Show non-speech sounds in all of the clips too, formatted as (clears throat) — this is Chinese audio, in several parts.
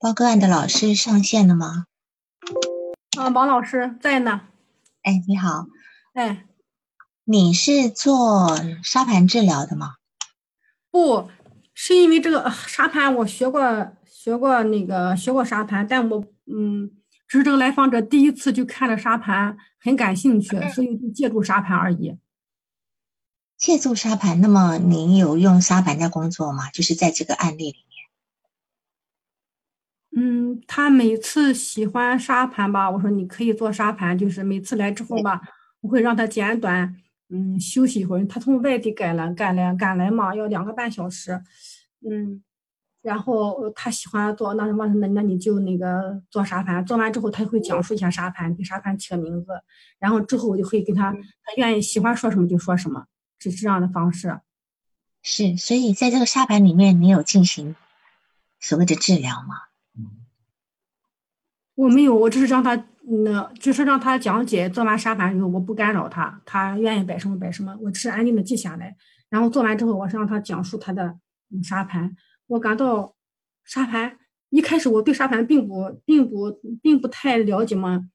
报个案的老师上线了吗？啊，王老师在呢。哎，你好。哎，你是做沙盘治疗的吗？不是因为这个沙盘，我学过，学过那个学过沙盘，但我嗯，只是这个来访者第一次就看了沙盘，很感兴趣，所以就借助沙盘而已。借助沙盘，那么您有用沙盘在工作吗？就是在这个案例里。嗯，他每次喜欢沙盘吧，我说你可以做沙盘，就是每次来之后吧，我会让他简短，嗯，休息一会儿。他从外地赶来，赶来赶来嘛，要两个半小时，嗯，然后他喜欢做那什么，那那你就那个做沙盘，做完之后他会讲述一下沙盘，给沙盘起个名字，然后之后我就会给他，他愿意喜欢说什么就说什么，是这样的方式。是，所以在这个沙盘里面，你有进行所谓的治疗吗？我没有，我只是让他，那就是让他讲解。做完沙盘以后，我不干扰他，他愿意摆什么摆什么，我只是安静的记下来。然后做完之后，我是让他讲述他的沙盘。我感到沙盘一开始我对沙盘并不并不并不太了解嘛，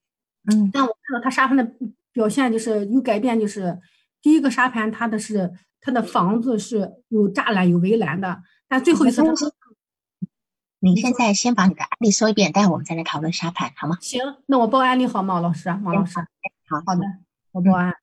嗯，但我看到他沙盘的表现就是有改变，就是第一个沙盘他的是他的房子是有栅栏有围栏的，但最后一次。您现在先把你的案例说一遍，待会我们再来讨论沙盘，好吗？行，那我报案例好吗，老师？王老师，好好的，我报案。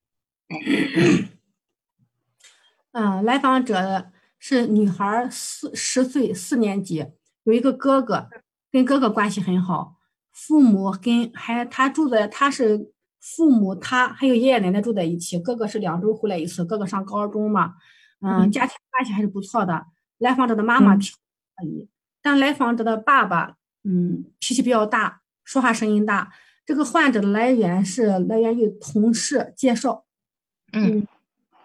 嗯，来访者是女孩，四十岁，四年级，有一个哥哥，跟哥哥关系很好，父母跟还他住在，他是父母，他还有爷爷奶奶住在一起，哥哥是两周回来一次，哥哥上高中嘛，嗯，家庭关系还是不错的。来访者的妈妈可以。但来访者的爸爸，嗯，脾气比较大，说话声音大。这个患者的来源是来源于同事介绍，嗯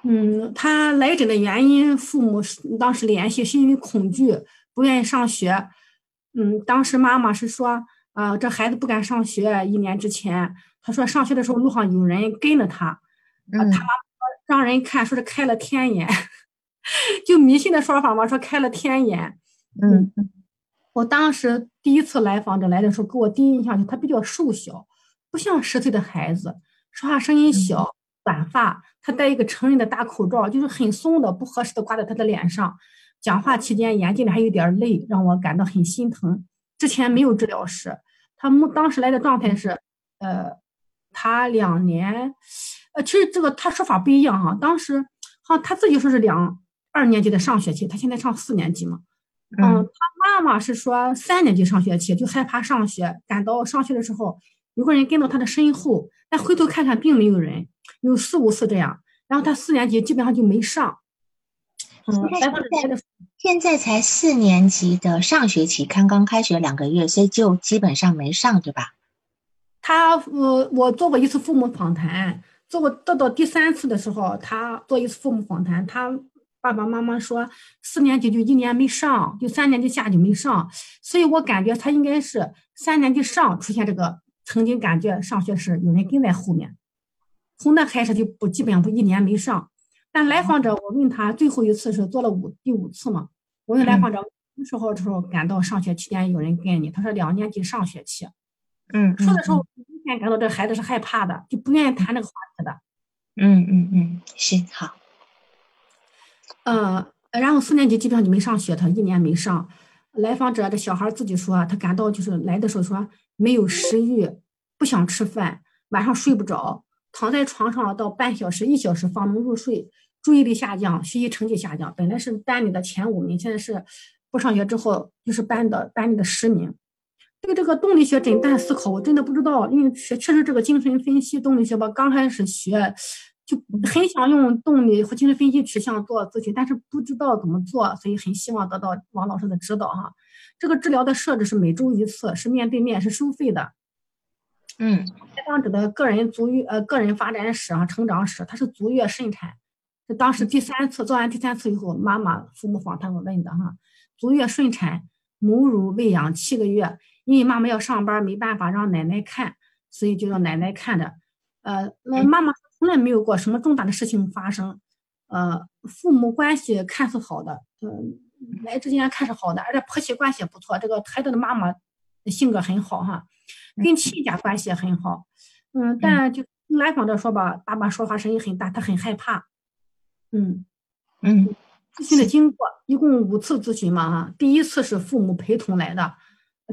嗯，他来诊的原因，父母当时联系是因为恐惧，不愿意上学。嗯，当时妈妈是说，啊，这孩子不敢上学。一年之前，他说上学的时候路上有人跟着他，他妈妈让人看，说是开了天眼，(laughs) 就迷信的说法嘛，说开了天眼，嗯。我当时第一次来访者来的时候，给我第一印象就他比较瘦小，不像十岁的孩子，说话声音小，短发，他戴一个成人的大口罩，就是很松的、不合适的挂在他的脸上。讲话期间眼睛里还有点泪，让我感到很心疼。之前没有治疗师，他们当时来的状态是，呃，他两年，呃，其实这个他说法不一样哈。当时好像他自己说是两二年级的上学期，他现在上四年级嘛。嗯，他妈妈是说三年级上学期就害怕上学，感到上学的时候，有个人跟到他的身后，但回头看看并没有人，有四五次这样，然后他四年级基本上就没上。嗯，现在现在才四年级的上学期，刚刚开学两个月，所以就基本上没上，对吧？他我我做过一次父母访谈，做过到到第三次的时候，他做一次父母访谈，他。爸爸妈妈说，四年级就一年没上，就三年级下就没上，所以我感觉他应该是三年级上出现这个，曾经感觉上学时有人跟在后面，从那开始就不基本上不一年没上。但来访者，我问他最后一次是做了五第五次嘛？我问来访者什么时候的时候感到上学期间有人跟你？他说两年级上学期。嗯，说的时候明显感到这孩子是害怕的，就不愿意谈这个话题的。嗯嗯嗯，行好。呃，然后四年级基本上就没上学，他一年没上。来访者这小孩自己说，他感到就是来的时候说没有食欲，不想吃饭，晚上睡不着，躺在床上到半小时、一小时方能入睡，注意力下降，学习成绩下降。本来是班里的前五名，现在是不上学之后就是班的班里的十名。对这个动力学诊断思考，我真的不知道，因为确确实这个精神分析动力学吧，刚开始学。就很想用动力和精神分析取向做咨询，但是不知道怎么做，所以很希望得到王老师的指导哈。这个治疗的设置是每周一次，是面对面，是收费的。嗯，来访者的个人足月呃个人发展史啊成长史，他是足月顺产，这当时第三次做完第三次以后，妈妈父母访谈我问的哈，足月顺产，母乳喂养七个月，因为妈妈要上班，没办法让奶奶看，所以就让奶奶看着。呃，那妈妈。从来没有过什么重大的事情发生，呃，父母关系看似好的，嗯，来之前看是好的，而且婆媳关系也不错。这个孩子的妈妈性格很好哈，跟亲家关系也很好。嗯，但就来访者说吧，爸爸说话声音很大，他很害怕。嗯嗯，咨询的经过一共五次咨询嘛哈，第一次是父母陪同来的，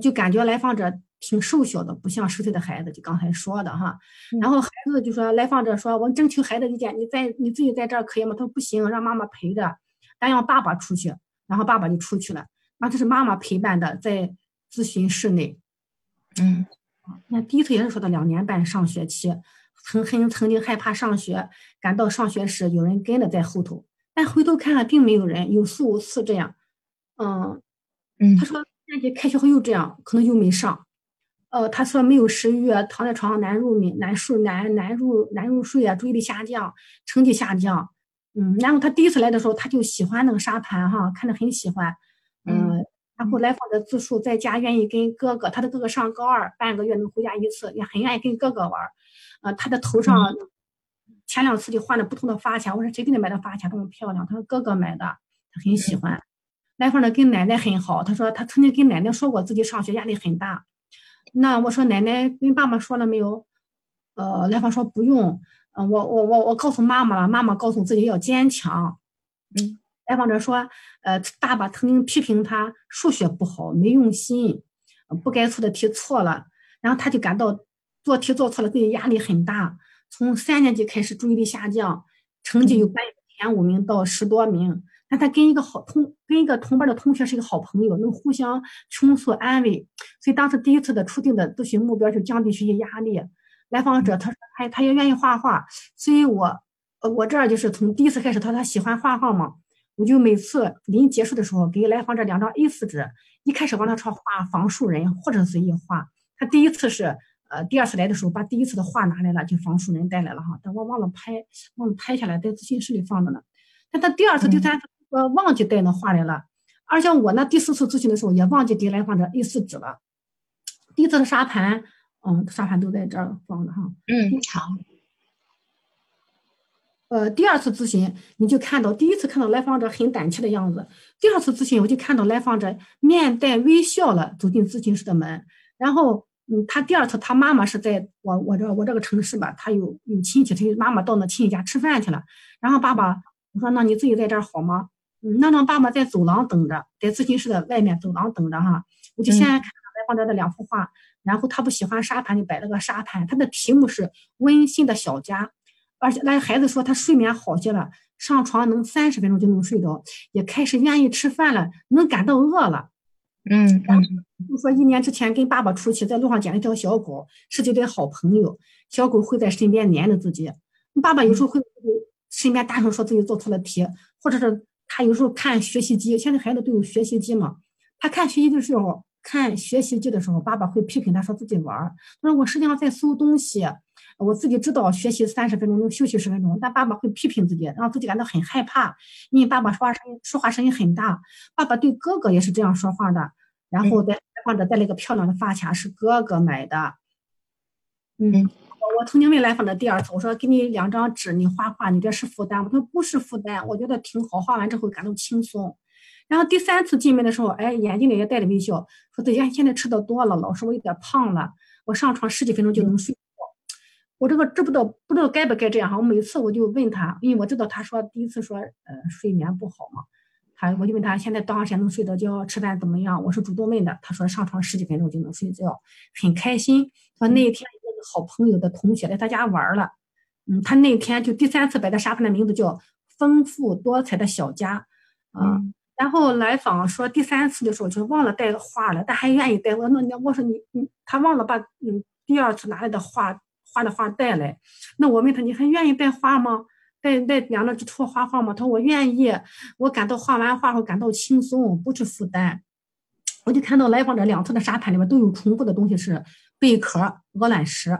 就感觉来访者挺瘦小的，不像十岁的孩子，就刚才说的哈。然后孩子就说，来访者说，我征求孩子意见，你在你自己在这儿可以吗？他说不行，让妈妈陪着，但让爸爸出去，然后爸爸就出去了。然后这是妈妈陪伴的，在咨询室内。嗯，那第一次也是说的两年半上学期。曾很曾经害怕上学，感到上学时有人跟着在后头，但回头看看并没有人，有四五次这样。嗯嗯，他说年级开学后又这样，可能又没上。呃，他说没有食欲，躺在床上难入眠、难睡、难难入难入睡啊，注意力下降，成绩下降。嗯，然后他第一次来的时候，他就喜欢那个沙盘哈，看着很喜欢。嗯，然后来访的自述，在家愿意跟哥哥，他的哥哥上高二，半个月能回家一次，也很愿意跟哥哥玩。啊，他的头上前两次就换了不同的发卡，我说谁给你买的发卡这么漂亮？他说哥哥买的，他很喜欢。来访的跟奶奶很好，他说他曾经跟奶奶说过自己上学压力很大。那我说奶奶跟爸爸说了没有？呃，来访说不用。嗯，我我我我告诉妈妈了，妈妈告诉自己要坚强。嗯，来访者说，呃，爸爸曾经批评他数学不好，没用心，不该错的题错了，然后他就感到。做题做错了，自己压力很大。从三年级开始，注意力下降，成绩由班前五名到十多名。但他跟一个好同跟一个同班的同学是一个好朋友，能互相倾诉安慰。所以当时第一次的初定的咨询目标就降低学习压力。来访者他说他他也愿意画画，所以我呃我这儿就是从第一次开始，他他喜欢画画嘛，我就每次临结束的时候给来访者两张 A 四纸，一开始帮他说画房树人或者随意画。他第一次是。呃，第二次来的时候，把第一次的画拿来了，就房树人带来了哈，但我忘了拍，忘了拍下来，在咨询室里放着呢。但他第二次、第三次，呃，忘记带那画来了。而且我那，第四次咨询的时候也忘记给来访者 A4 纸了。第一次的沙盘，嗯，沙盘都在这儿放着哈。嗯，好。呃，第二次咨询你就看到，第一次看到来访者很胆怯的样子，第二次咨询我就看到来访者面带微笑了走进咨询室的门，然后。嗯，他第二次，他妈妈是在我我这我这个城市吧，他有有亲戚，他妈妈到那亲戚家吃饭去了。然后爸爸我说，那你自己在这儿好吗？嗯，那让爸爸在走廊等着，在咨询室的外面走廊等着哈。我就先看来访者的两幅画，然后他不喜欢沙盘，就摆了个沙盘。他的题目是温馨的小家，而且那孩子说他睡眠好些了，上床能三十分钟就能睡着，也开始愿意吃饭了，能感到饿了。嗯嗯，就说一年之前跟爸爸出去，在路上捡了一条小狗，是这对好朋友。小狗会在身边黏着自己。爸爸有时候会身边大声说自己做错了题，或者是他有时候看学习机，现在孩子都有学习机嘛。他看学习的时候，看学习机的时候，爸爸会批评他说自己玩儿。他说我实际上在搜东西，我自己知道学习三十分钟能休息十分钟，但爸爸会批评自己，让自己感到很害怕，因为爸爸说话声音说话声音很大。爸爸对哥哥也是这样说话的。然后在或者带了一个漂亮的发卡，是哥哥买的。嗯，我曾经问来访的第二次，我说给你两张纸，你画画，你这是负担吗？他说不是负担，我觉得挺好，画完之后感到轻松。然后第三次进门的时候，哎，眼睛里也带着微笑，说自己现在吃的多了，老师我有点胖了，我上床十几分钟就能睡着。我这个知不道不知道该不该这样哈？我每次我就问他，因为我知道他说第一次说呃睡眠不好嘛。他我就问他现在多长时间能睡着觉，吃饭怎么样？我是主动问的。他说上床十几分钟就能睡觉，很开心。说那一天好朋友的同学来他家玩了，嗯，他那天就第三次摆的沙盘的名字叫“丰富多彩的小家”，啊，然后来访说第三次的时候就忘了带画了，但还愿意带。我那你我说你你他忘了把嗯第二次拿来的画画的画带来，那我问他你还愿意带画吗？带带两张纸戳画画吗？他说我愿意，我感到画完画后感到轻松，不是负担。我就看到来访者两次的沙盘里面都有重复的东西是贝壳、鹅卵石。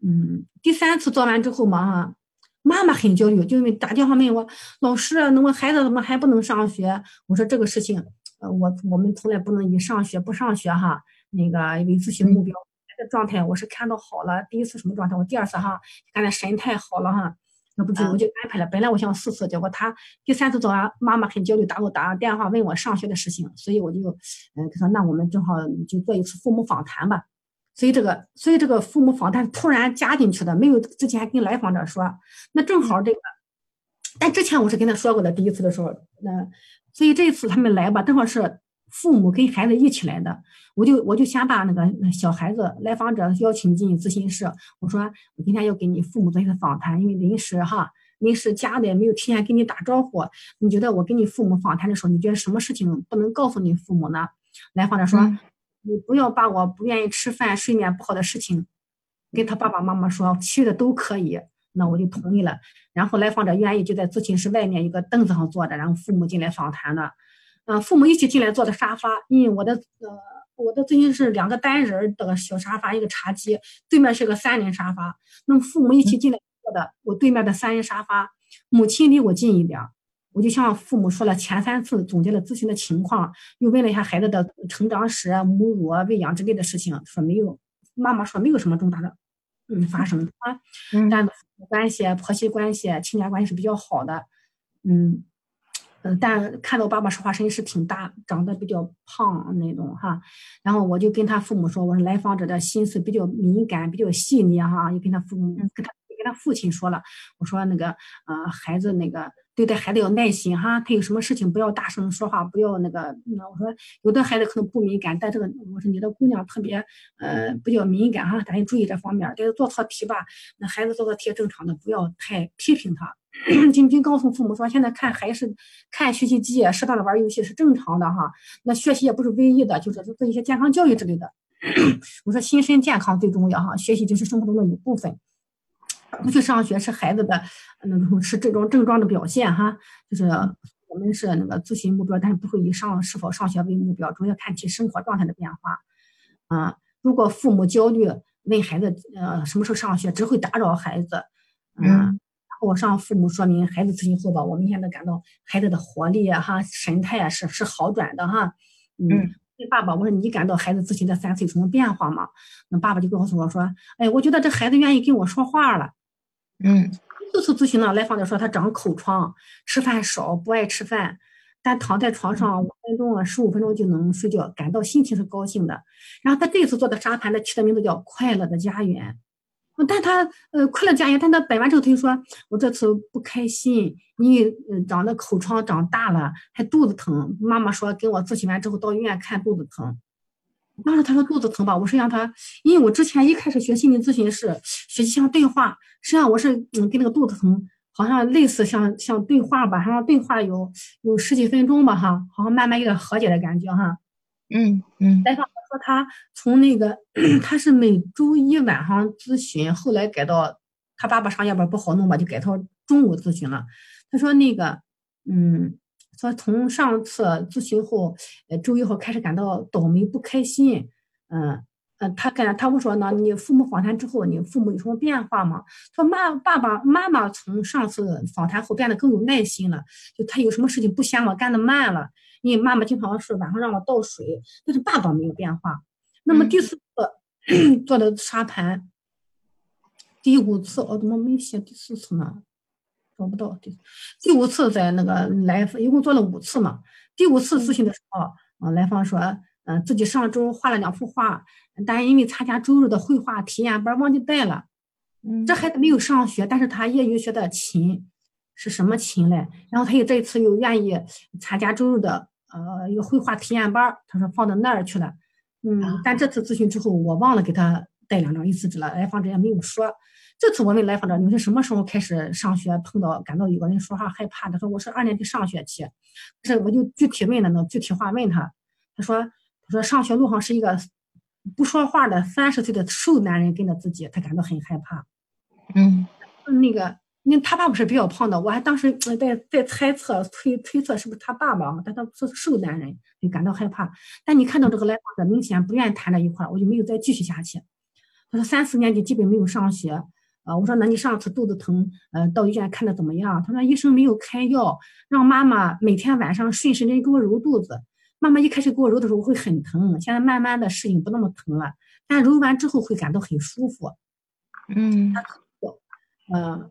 嗯，第三次做完之后嘛，哈，妈妈很焦虑，就因为打电话问我老师，那我孩子怎么还不能上学？我说这个事情，呃，我我们从来不能以上学不上学哈，那个为咨询目标。孩子状态我是看到好了，第一次什么状态？我第二次哈，看他神态好了哈。那不就我就安排了。本来我想四次，结果他第三次早上妈妈很焦虑，打给我打电话问我上学的事情，所以我就嗯他说那我们正好就做一次父母访谈吧。所以这个所以这个父母访谈突然加进去的，没有之前跟来访者说。那正好这个，但之前我是跟他说过的，第一次的时候，那所以这一次他们来吧，正好是。父母跟孩子一起来的，我就我就先把那个小孩子来访者邀请进咨询室。我说我今天要给你父母做一次访谈，因为临时哈，临时加的没有提前跟你打招呼。你觉得我跟你父母访谈的时候，你觉得什么事情不能告诉你父母呢？来访者说，你不要把我不愿意吃饭、睡眠不好的事情跟他爸爸妈妈说，其余的都可以。那我就同意了。然后来访者愿意就在咨询室外面一个凳子上坐着，然后父母进来访谈的。嗯，父母一起进来坐的沙发，因为我的呃，我的咨询室两个单人的小沙发，一个茶几，对面是个三人沙发。那么父母一起进来坐的，我对面的三人沙发，母亲离我近一点，我就向父母说了前三次总结了咨询的情况，又问了一下孩子的成长史、母乳、喂养之类的事情，说没有，妈妈说没有什么重大的嗯发生啊，但关系、婆媳关系、亲家关系是比较好的，嗯。嗯，但看到爸爸说话声音是挺大，长得比较胖那种哈。然后我就跟他父母说，我说来访者的心思比较敏感，比较细腻哈。又跟他父母跟他跟他父亲说了，我说那个呃孩子那个对待孩子要耐心哈，他有什么事情不要大声说话，不要那个那我说有的孩子可能不敏感，但这个我说你的姑娘特别呃比较敏感哈，赶紧注意这方面。但是做错题吧，那孩子做错题正常的，不要太批评他。(coughs) 仅仅告诉父母说，现在看还是看学习机，适当的玩游戏是正常的哈。那学习也不是唯一的，就是做一些健康教育之类的。(coughs) 我说心身健康最重要哈，学习就是生活中的一部分。不去上学是孩子的那种是这种症状的表现哈。就是我们是那个咨询目标，但是不会以上是否上学为目标，主要看其生活状态的变化。啊，如果父母焦虑问孩子呃什么时候上学，只会打扰孩子。嗯。我向父母说明孩子咨询后吧，我明显的感到孩子的活力啊，哈，神态啊是是好转的哈。嗯，问爸爸，我说你感到孩子咨询的三次有什么变化吗？那爸爸就告诉我说，哎，我觉得这孩子愿意跟我说话了。嗯，这次咨询呢，来访者说他长口疮，吃饭少，不爱吃饭，但躺在床上五分钟啊，十五分钟就能睡觉，感到心情是高兴的。然后他这次做的沙盘呢，起的名字叫快乐的家园。但他呃快乐家园，但他摆完之后他就说，我这次不开心，你嗯长的口疮长大了，还肚子疼。妈妈说跟我咨询完之后到医院看肚子疼。当时他说肚子疼吧，我是让他，因为我之前一开始学心理咨询是学习像对话，实际上我是嗯跟那个肚子疼好像类似像像对话吧，好像对话有有十几分钟吧哈，好像慢慢有点和解的感觉哈。嗯嗯。说他从那个 (clears throat) 他是每周一晚上咨询，后来改到他爸爸上夜班不好弄吧，就改到中午咨询了。他说那个，嗯，说从上次咨询后，呃，周一后开始感到倒霉不开心，嗯呃，他跟他问说呢，你父母访谈之后，你父母有什么变化吗？说妈爸爸妈妈从上次访谈后变得更有耐心了，就他有什么事情不嫌我干的慢了。因为妈妈经常是晚上让我倒水，但是爸爸没有变化。那么第四次 (coughs) 做的沙盘，第五次我怎么没写第四次呢？找不到第第五次在那个来一共做了五次嘛。第五次咨询的时候，啊，来访说，嗯，自己上周画了两幅画，但因为参加周日的绘画体验班忘记带了。嗯，这孩子没有上学，但是他业余学的琴。是什么琴嘞？然后他又这次又愿意参加周日的呃一个绘画体验班，他说放到那儿去了。嗯，但这次咨询之后，我忘了给他带两张四纸了，来访者也没有说。这次我问来访者，你们是什么时候开始上学碰到感到有个人说话害怕？他说我是二年级上学期。是我就具体问了，呢具体话问他，他说他说上学路上是一个不说话的三十岁的瘦男人跟着自己，他感到很害怕。嗯，那个。那他爸爸是比较胖的，我还当时在在猜测推推测是不是他爸爸啊？但他是瘦男人，就感到害怕。但你看到这个来访者明显不愿意谈这一块儿，我就没有再继续下去。他说三四年级基本没有上学，啊，我说那你上次肚子疼，呃，到医院看的怎么样？他说医生没有开药，让妈妈每天晚上顺时针给我揉肚子。妈妈一开始给我揉的时候会很疼，现在慢慢的适应不那么疼了，但揉完之后会感到很舒服。嗯，嗯。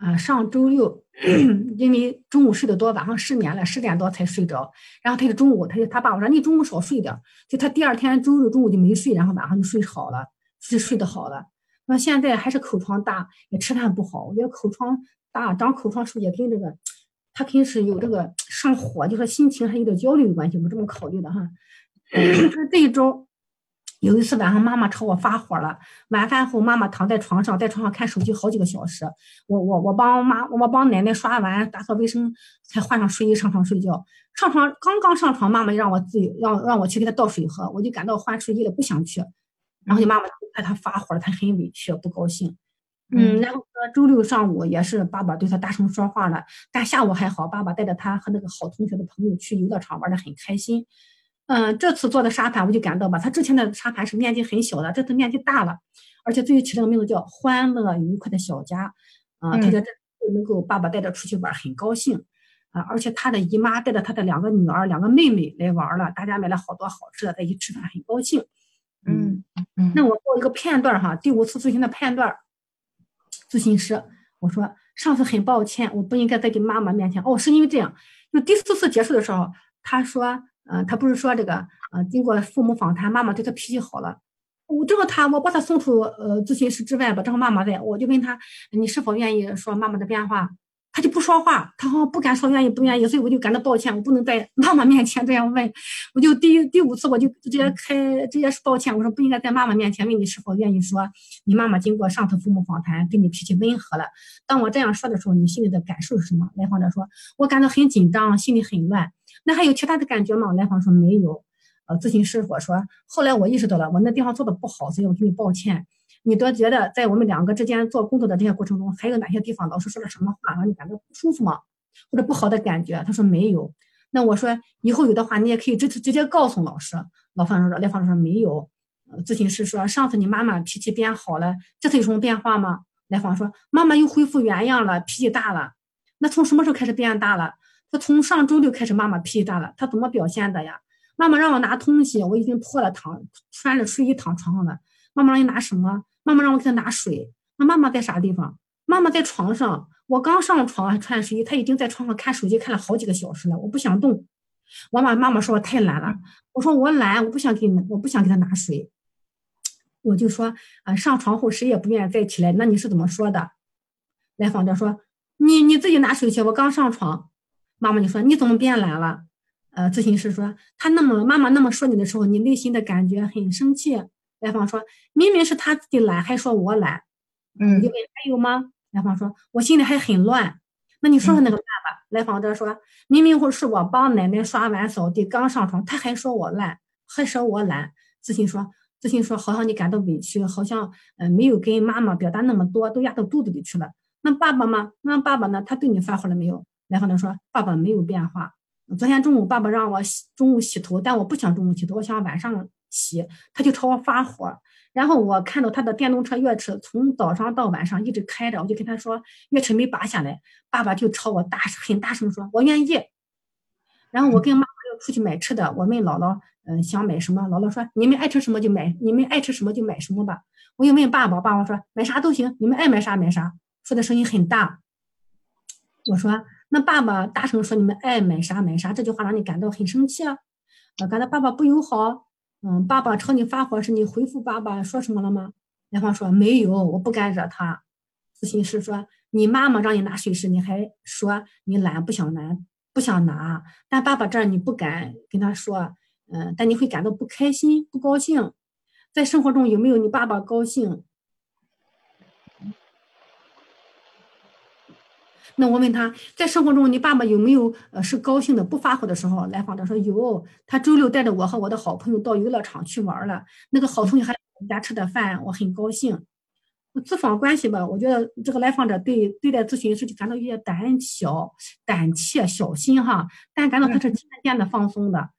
啊，上周六，(clears throat) 因为中午睡得多，晚上失眠了，十点多才睡着。然后他就中午，他就他爸我说你中午少睡点，就他第二天周六中午就没睡，然后晚上就睡好了，就睡得好了。那现在还是口疮大，也吃饭不好。我觉得口疮大，长口疮是不是也跟这个，他肯定是有这个上火，就说心情还有点焦虑有关系。我这么考虑的哈。(clears throat) 这一周。有一次晚上，妈妈朝我发火了。晚饭后，妈妈躺在床上，在床上看手机好几个小时。我我我帮妈，我帮奶奶刷完打扫卫生，才换上睡衣上床睡觉。上床刚刚上床，妈妈让我自己让让我去给她倒水喝，我就感到换睡衣了，不想去。然后你妈妈看他发火了，他很委屈，不高兴。嗯，然后周六上午也是爸爸对他大声说话了，但下午还好，爸爸带着他和那个好同学的朋友去游乐场玩的很开心。嗯，这次做的沙盘我就感到吧，他之前的沙盘是面积很小的，这次面积大了，而且最后起了个名字叫“欢乐愉快的小家”，啊，他觉得能够爸爸带着出去玩很高兴，啊，而且他的姨妈带着他的两个女儿、两个妹妹来玩了，大家买了好多好吃的，在一起吃饭很高兴。嗯嗯，那我做一个片段哈，第五次咨询的片段，咨询师我说上次很抱歉，我不应该在你妈妈面前，哦，是因为这样，就第四次结束的时候，他说。呃，他不是说这个，呃，经过父母访谈，妈妈对他脾气好了。我正好他，我把他送出呃咨询室之外吧，正好妈妈在，我就问他，你是否愿意说妈妈的变化？他就不说话，他好像不敢说愿意不愿意，所以我就感到抱歉，我不能在 (laughs) 妈妈面前这样问。我就第第五次我就直接开直接是抱歉，我说不应该在妈妈面前问你是否愿意说你妈妈经过上次父母访谈对你脾气温和了。当我这样说的时候，你心里的感受是什么？来访者说，我感到很紧张，心里很乱。那还有其他的感觉吗？来访说没有。呃，咨询师我说，后来我意识到了，我那地方做的不好，所以我给你抱歉。你都觉得在我们两个之间做工作的这些过程中，还有哪些地方老师说了什么话让你感到不舒服吗？或者不好的感觉？他说没有。那我说以后有的话，你也可以直直接告诉老师。老方说，来访说没有。咨询师说，上次你妈妈脾气变好了，这次有什么变化吗？来访说，妈妈又恢复原样了，脾气大了。那从什么时候开始变大了？他从上周六开始，妈妈脾气大了。他怎么表现的呀？妈妈让我拿东西，我已经脱了躺，穿着睡衣躺床上了。妈妈让你拿什么？妈妈让我给他拿水。那妈妈在啥地方？妈妈在床上。我刚上床还穿着睡衣，他已经在床上看手机看了好几个小时了。我不想动。我妈妈妈说我太懒了。我说我懒，我不想给你，我不想给他拿水。我就说啊，上床后谁也不愿意再起来。那你是怎么说的？来访者说你你自己拿水去。我刚上床。妈妈就说你怎么变懒了？呃，咨询师说他那么妈妈那么说你的时候，你内心的感觉很生气。来访说：“明明是他自己懒，还说我懒。”嗯，你问还有吗？来访说：“我心里还很乱。”那你说说那个办法。来访者说：“明明会是我帮奶奶刷碗扫地，刚上床，他还说我懒，还说我懒。”自信说：“自信说，好像你感到委屈，好像呃没有跟妈妈表达那么多，都压到肚子里去了。那爸爸吗？那爸爸呢？他对你发火了没有？”来访者说：“爸爸没有变化。昨天中午爸爸让我洗中午洗头，但我不想中午洗头，我想晚上。”洗，他就朝我发火，然后我看到他的电动车钥匙从早上到晚上一直开着，我就跟他说钥匙没拔下来，爸爸就朝我大很大声说：“我愿意。”然后我跟妈妈要出去买吃的，我问姥姥：“嗯，想买什么？”姥姥说：“你们爱吃什么就买，你们爱吃什么就买什么吧。”我又问爸爸，爸爸说：“买啥都行，你们爱买啥买啥。”说的声音很大。我说：“那爸爸大声说你们爱买啥买啥，这句话让你感到很生气啊？我感到爸爸不友好。”嗯，爸爸朝你发火时，你回复爸爸说什么了吗？男方说没有，我不敢惹他。咨询师说，你妈妈让你拿水时，你还说你懒，不想拿，不想拿。但爸爸这儿你不敢跟他说，嗯，但你会感到不开心、不高兴。在生活中有没有你爸爸高兴？那我问他在生活中，你爸爸有没有呃是高兴的不发火的时候？来访者说有，他周六带着我和我的好朋友到游乐场去玩了。那个好同学还我们家吃的饭，我很高兴。咨访关系吧，我觉得这个来访者对对待咨询师就感到有点胆小、胆怯、小心哈，但感到他是渐渐的放松的。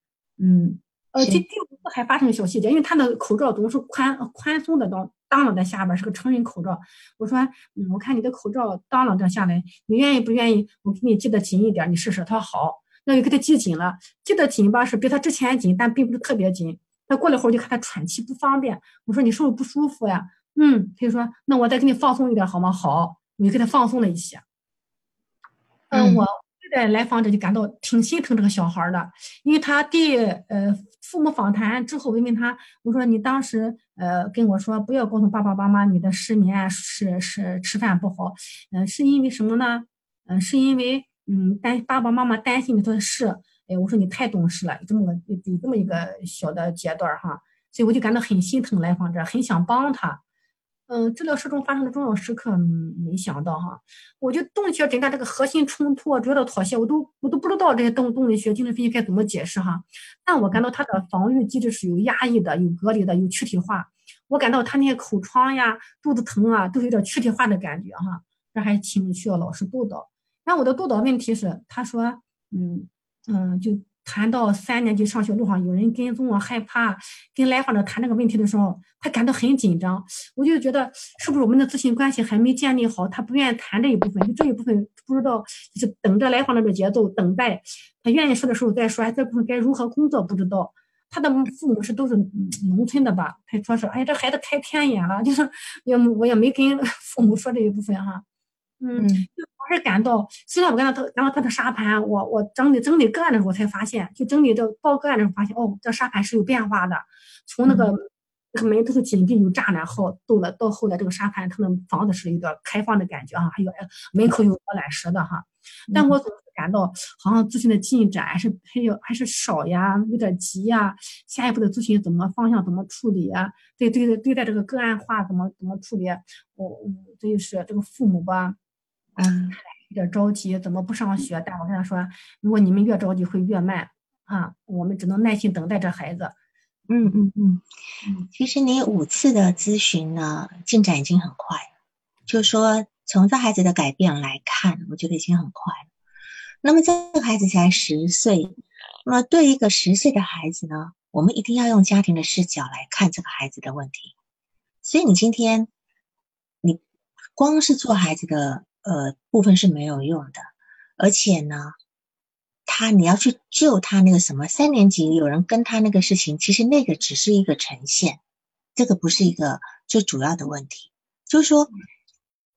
嗯，呃，这第五次还发生小细节，因为他的口罩总是宽宽松的当。当啷在下边是个成人口罩，我说，嗯，我看你的口罩当啷的下来，你愿意不愿意？我给你系得紧一点，你试试。他说好，那就给他系紧了。系得紧吧，是比他之前紧，但并不是特别紧。他过了会儿就看他喘气不方便，我说你是不是不舒服呀？嗯，他就说那我再给你放松一点好吗？好，我就给他放松了一些。嗯，我对来访者就感到挺心疼这个小孩的，因为他第呃父母访谈之后，我问他，我说你当时呃跟我说不要告诉爸爸妈妈你的失眠是是吃饭不好，嗯，是因为什么呢？嗯，是因为嗯担爸爸妈妈担心你说是，哎，我说你太懂事了，这么个有这么一个小的阶段哈，所以我就感到很心疼来访者，很想帮他。嗯，治疗室中发生的重要时刻，没想到哈，我就动力学诊断这个核心冲突啊、主要的妥协，我都我都不知道这些动动力学、精神分析该怎么解释哈。但我感到他的防御机制是有压抑的、有隔离的、有躯体化。我感到他那些口疮呀、肚子疼啊，都有点躯体化的感觉哈。这还请需要老师督导。那我的督导问题是，他说，嗯嗯，就。谈到三年级上学路上有人跟踪我，害怕跟来访者谈这个问题的时候，他感到很紧张。我就觉得是不是我们的咨询关系还没建立好，他不愿意谈这一部分。就这一部分不知道就是等着来访者的节奏，等待他愿意说的时候再说。这部分该如何工作不知道。他的父母是都是农村的吧？他说是，哎，这孩子开天眼了，就是也我也没跟父母说这一部分哈。嗯。是感到，虽然我跟他然后他的沙盘，我我整理整理个案的时候我才发现，就整理这报个案的时候发现，哦，这沙盘是有变化的。从那个那个门都是紧闭有栅栏，后到了到后来这个沙盘，他的房子是一个开放的感觉哈，还有门口有鹅卵石的哈。但我总是感到好像咨询的进展还是还有还是少呀，有点急呀。下一步的咨询怎么方向怎么处理啊？对对对待这个个案化怎么怎么处理？我这就是这个父母吧。嗯，有点着急，怎么不上学？但我跟他说，如果你们越着急，会越慢啊。我们只能耐心等待这孩子。嗯嗯嗯。其实你五次的咨询呢，进展已经很快了。就说从这孩子的改变来看，我觉得已经很快了。那么这个孩子才十岁，那么对一个十岁的孩子呢，我们一定要用家庭的视角来看这个孩子的问题。所以你今天，你光是做孩子的。呃，部分是没有用的，而且呢，他你要去救他那个什么三年级有人跟他那个事情，其实那个只是一个呈现，这个不是一个最主要的问题。就是说，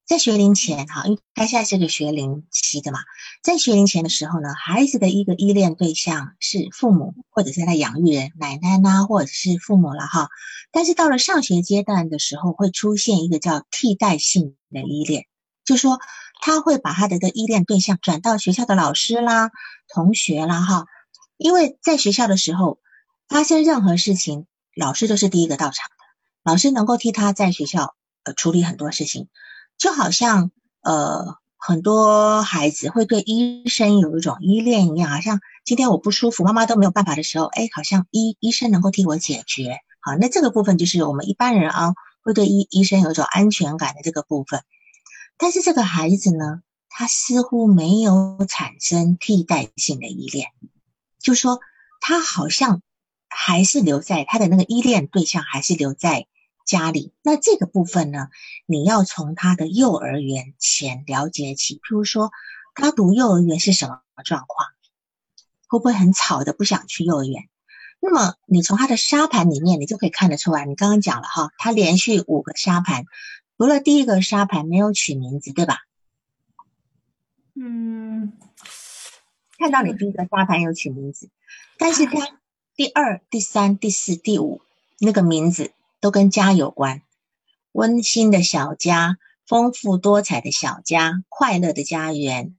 在学龄前哈，因为他现在是个学龄期的嘛，在学龄前的时候呢，孩子的一个依恋对象是父母或者是他养育人奶奶呐，或者是父母了哈。但是到了上学阶段的时候，会出现一个叫替代性的依恋。就说他会把他的个依恋对象转到学校的老师啦、同学啦，哈，因为在学校的时候发生任何事情，老师都是第一个到场的，老师能够替他在学校呃处理很多事情，就好像呃很多孩子会对医生有一种依恋一样，好像今天我不舒服，妈妈都没有办法的时候，哎，好像医医生能够替我解决，好，那这个部分就是我们一般人啊会对医医生有一种安全感的这个部分。但是这个孩子呢，他似乎没有产生替代性的依恋，就说他好像还是留在他的那个依恋对象，还是留在家里。那这个部分呢，你要从他的幼儿园前了解起，譬如说他读幼儿园是什么状况，会不会很吵的不想去幼儿园？那么你从他的沙盘里面，你就可以看得出来。你刚刚讲了哈，他连续五个沙盘。除了第一个沙盘没有取名字，对吧？嗯，看到你第一个沙盘有取名字，但是它第二、第三、第四、第五那个名字都跟家有关，温馨的小家、丰富多彩的小家、快乐的家园、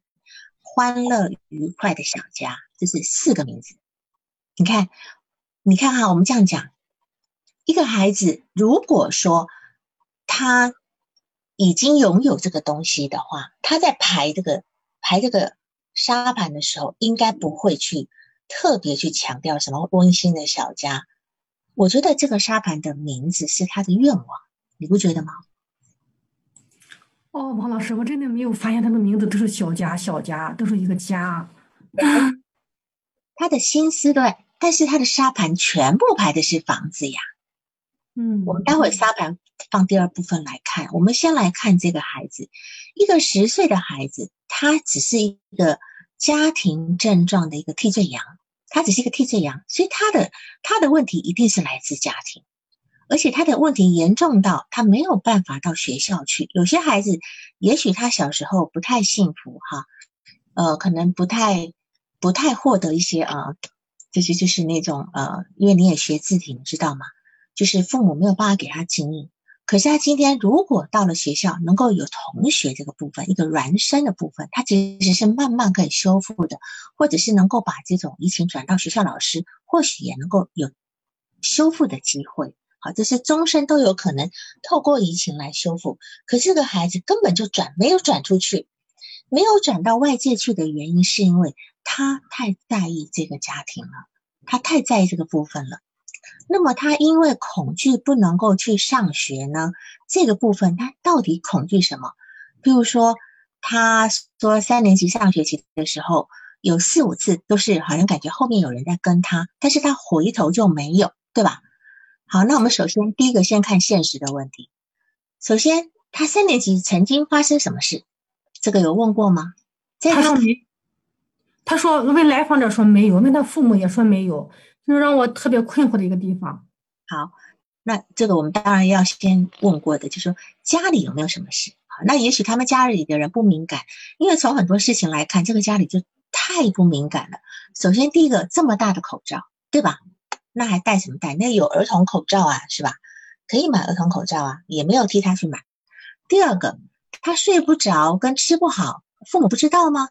欢乐愉快的小家，这是四个名字。你看，你看哈，我们这样讲，一个孩子如果说他。已经拥有这个东西的话，他在排这个排这个沙盘的时候，应该不会去特别去强调什么温馨的小家。我觉得这个沙盘的名字是他的愿望，你不觉得吗？哦，王老师，我真的没有发现他的名字都是小家小家，都是一个家。(laughs) 他的心思对，但是他的沙盘全部排的是房子呀。嗯，我们待会沙盘放第二部分来看。我们先来看这个孩子，一个十岁的孩子，他只是一个家庭症状的一个替罪羊，他只是一个替罪羊，所以他的他的问题一定是来自家庭，而且他的问题严重到他没有办法到学校去。有些孩子，也许他小时候不太幸福哈，呃，可能不太不太获得一些呃，就是就是那种呃，因为你也学字体，你知道吗？就是父母没有办法给他经营。可是他今天如果到了学校，能够有同学这个部分，一个孪生的部分，他其实是慢慢可以修复的，或者是能够把这种移情转到学校老师，或许也能够有修复的机会。好，这是终身都有可能透过移情来修复。可是这个孩子根本就转没有转出去，没有转到外界去的原因，是因为他太在意这个家庭了，他太在意这个部分了。那么他因为恐惧不能够去上学呢？这个部分他到底恐惧什么？比如说，他说三年级上学期的时候，有四五次都是好像感觉后面有人在跟他，但是他回头就没有，对吧？好，那我们首先第一个先看现实的问题。首先，他三年级曾经发生什么事？这个有问过吗？他说没。他说问来访者说没有，问他父母也说没有。就是让我特别困惑的一个地方。好，那这个我们当然要先问过的，就是说家里有没有什么事？好，那也许他们家里的人不敏感，因为从很多事情来看，这个家里就太不敏感了。首先，第一个这么大的口罩，对吧？那还戴什么戴？那有儿童口罩啊，是吧？可以买儿童口罩啊，也没有替他去买。第二个，他睡不着跟吃不好，父母不知道吗？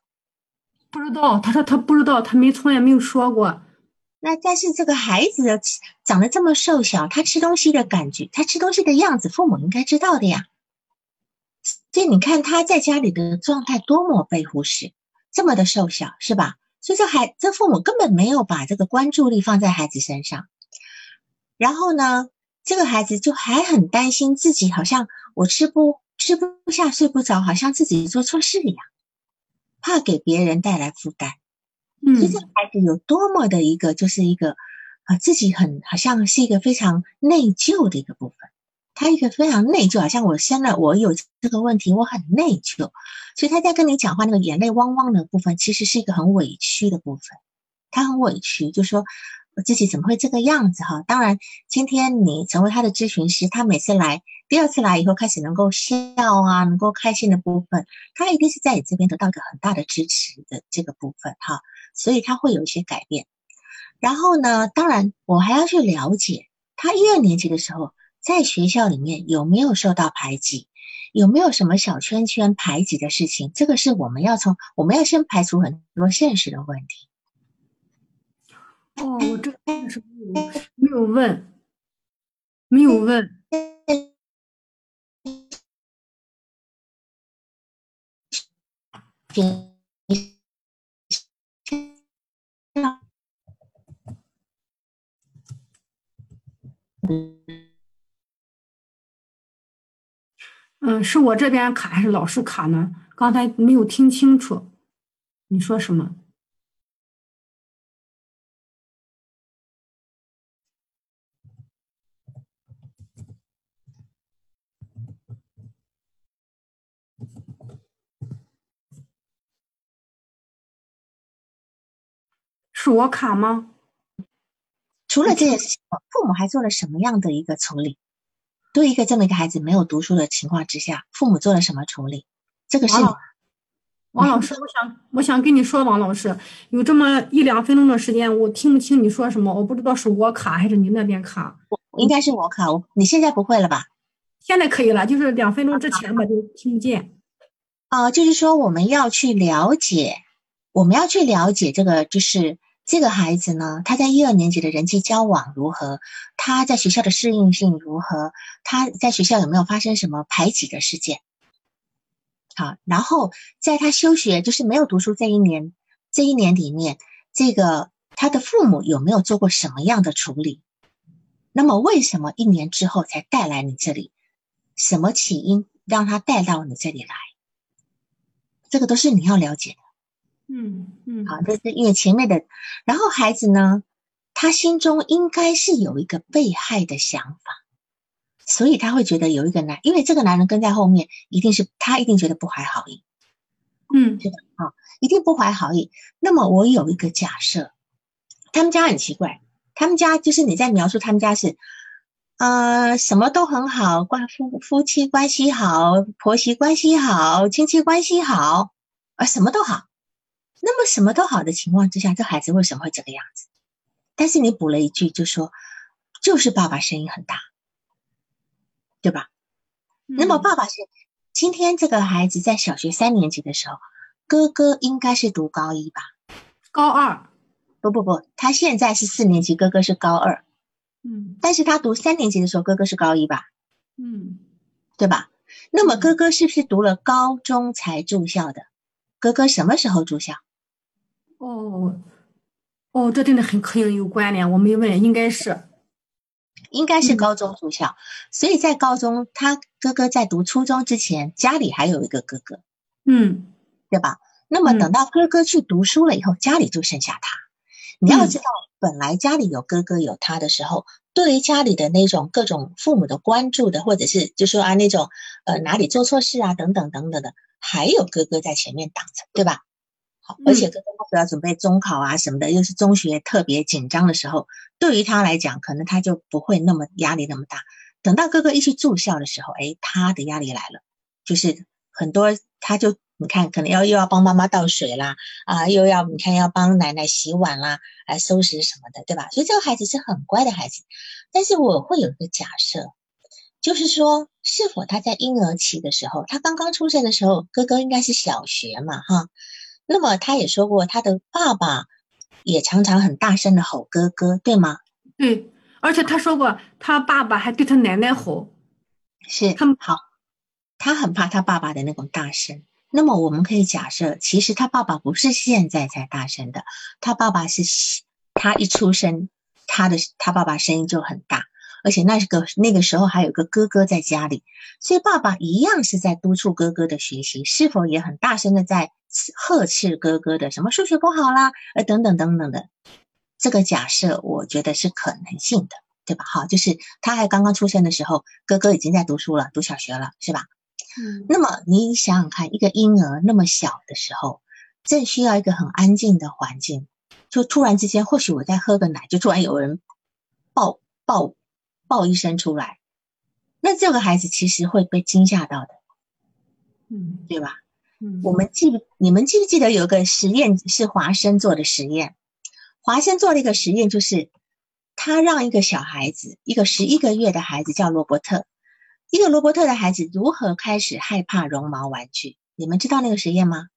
不知道，他说他不知道，他没从来没有说过。那但是这个孩子的长得这么瘦小，他吃东西的感觉，他吃东西的样子，父母应该知道的呀。所以你看他在家里的状态多么被忽视，这么的瘦小，是吧？所以这孩这父母根本没有把这个关注力放在孩子身上。然后呢，这个孩子就还很担心自己，好像我吃不吃不下、睡不着，好像自己做错事一样，怕给别人带来负担。所以这个孩子有多么的一个，就是一个啊，自己很好像是一个非常内疚的一个部分。他一个非常内疚，好像我生了我有这个问题，我很内疚。所以他在跟你讲话那个眼泪汪汪的部分，其实是一个很委屈的部分。他很委屈，就说我自己怎么会这个样子哈？当然，今天你成为他的咨询师，他每次来，第二次来以后开始能够笑啊，能够开心的部分，他一定是在你这边得到一个很大的支持的这个部分哈。所以他会有一些改变，然后呢，当然我还要去了解他一二年级的时候在学校里面有没有受到排挤，有没有什么小圈圈排挤的事情，这个是我们要从我们要先排除很多现实的问题。哦，我这个是没有问没有问，嗯，是我这边卡还是老师卡呢？刚才没有听清楚，你说什么？是我卡吗？除了这件事情，父母还做了什么样的一个处理？对一个这么一个孩子没有读书的情况之下，父母做了什么处理？这个是王老师，我想我想跟你说，王老师有这么一两分钟的时间，我听不清你说什么，我不知道是我卡还是你那边卡。我应该是我卡，我你现在不会了吧？现在可以了，就是两分钟之前吧，就听不见。啊，就是说我们要去了解，我们要去了解这个，就是。这个孩子呢，他在一二年级的人际交往如何？他在学校的适应性如何？他在学校有没有发生什么排挤的事件？好，然后在他休学，就是没有读书这一年，这一年里面，这个他的父母有没有做过什么样的处理？那么为什么一年之后才带来你这里？什么起因让他带到你这里来？这个都是你要了解的。嗯嗯，好，这是因为前面的，然后孩子呢，他心中应该是有一个被害的想法，所以他会觉得有一个男，因为这个男人跟在后面，一定是他一定觉得不怀好意，嗯，对吧？啊，一定不怀好意。那么我有一个假设，他们家很奇怪，他们家就是你在描述他们家是，呃，什么都很好，关夫夫妻关系好，婆媳关系好，亲戚关系好，啊，什么都好。那么什么都好的情况之下，这孩子为什么会这个样子？但是你补了一句，就说就是爸爸声音很大，对吧？那么爸爸是今天这个孩子在小学三年级的时候，哥哥应该是读高一吧？高二？不不不，他现在是四年级，哥哥是高二。嗯，但是他读三年级的时候，哥哥是高一吧？嗯，对吧？那么哥哥是不是读了高中才住校的？哥哥什么时候住校？哦，哦，这真的很可能有关联。我没问，应该是，应该是高中住校。所以在高中，他哥哥在读初中之前，家里还有一个哥哥，嗯，对吧？那么等到哥哥去读书了以后，家里就剩下他。你要知道，本来家里有哥哥有他的时候，对于家里的那种各种父母的关注的，或者是就说啊那种呃哪里做错事啊等等等等的，还有哥哥在前面挡着，对吧？好，而且哥哥那时要准备中考啊什么的，又是中学特别紧张的时候，对于他来讲，可能他就不会那么压力那么大。等到哥哥一去住校的时候，哎，他的压力来了，就是很多他就。你看，可能要又要帮妈妈倒水啦，啊，又要你看要帮奶奶洗碗啦，来收拾什么的，对吧？所以这个孩子是很乖的孩子。但是我会有一个假设，就是说，是否他在婴儿期的时候，他刚刚出生的时候，哥哥应该是小学嘛，哈。那么他也说过，他的爸爸也常常很大声的吼哥哥，对吗？对，而且他说过，他爸爸还对他奶奶吼，是他们好，他很怕他爸爸的那种大声。那么我们可以假设，其实他爸爸不是现在才大声的，他爸爸是他一出生，他的他爸爸声音就很大，而且那个那个时候还有个哥哥在家里，所以爸爸一样是在督促哥哥的学习，是否也很大声的在呵斥哥哥的什么数学不好啦，呃等等等等的，这个假设我觉得是可能性的，对吧？好，就是他还刚刚出生的时候，哥哥已经在读书了，读小学了，是吧？嗯，那么你想想看，一个婴儿那么小的时候，正需要一个很安静的环境，就突然之间，或许我在喝个奶，就突然有人抱抱抱一声出来，那这个孩子其实会被惊吓到的，嗯，对吧？嗯，我们记不，你们记不记得有个实验是华生做的实验？华生做了一个实验，就是他让一个小孩子，一个十一个月的孩子叫罗伯特。一个罗伯特的孩子如何开始害怕绒毛玩具？你们知道那个实验吗？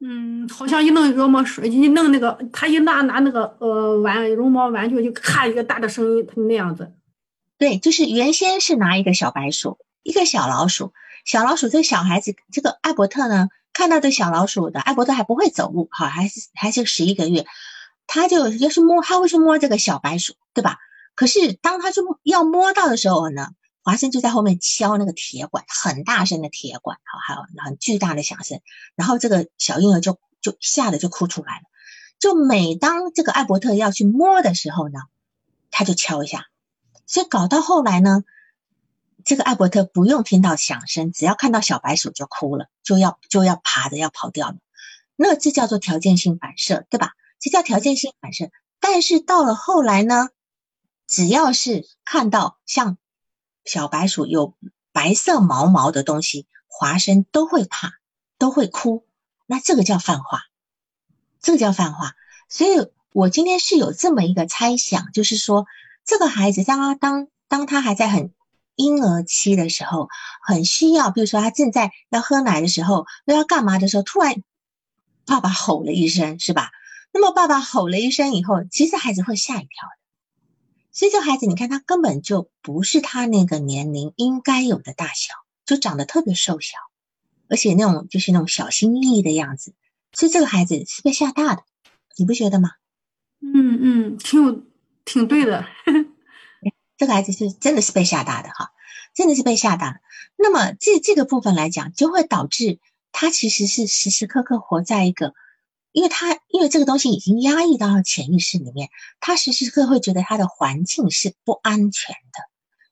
嗯，好像一弄绒毛水，一弄那个，他一拿拿那个呃玩绒毛玩具，就咔一个大的声音，他那样子。对，就是原先是拿一个小白鼠，一个小老鼠，小老鼠这个小孩子，这个艾伯特呢，看到这小老鼠的，艾伯特还不会走路，哈，还是还是十一个月，他就要去摸，他会去摸这个小白鼠，对吧？可是当他就要摸到的时候呢？华生就在后面敲那个铁管，很大声的铁管，好，还有很巨大的响声，然后这个小婴儿就就吓得就哭出来了。就每当这个艾伯特要去摸的时候呢，他就敲一下，所以搞到后来呢，这个艾伯特不用听到响声，只要看到小白鼠就哭了，就要就要爬着要跑掉了。那这叫做条件性反射，对吧？这叫条件性反射。但是到了后来呢，只要是看到像小白鼠有白色毛毛的东西，华生都会怕，都会哭。那这个叫泛化，这个叫泛化。所以我今天是有这么一个猜想，就是说，这个孩子当他当当他还在很婴儿期的时候，很需要，比如说他正在要喝奶的时候，又要干嘛的时候，突然爸爸吼了一声，是吧？那么爸爸吼了一声以后，其实孩子会吓一跳的。所以这孩子，你看他根本就不是他那个年龄应该有的大小，就长得特别瘦小，而且那种就是那种小心翼翼的样子。所以这个孩子是被吓大的，你不觉得吗？嗯嗯，挺有挺对的。(laughs) 这个孩子是真的是被吓大的哈，真的是被吓大的。那么这这个部分来讲，就会导致他其实是时时刻刻活在一个。因为他因为这个东西已经压抑到了潜意识里面，他时时刻会觉得他的环境是不安全的，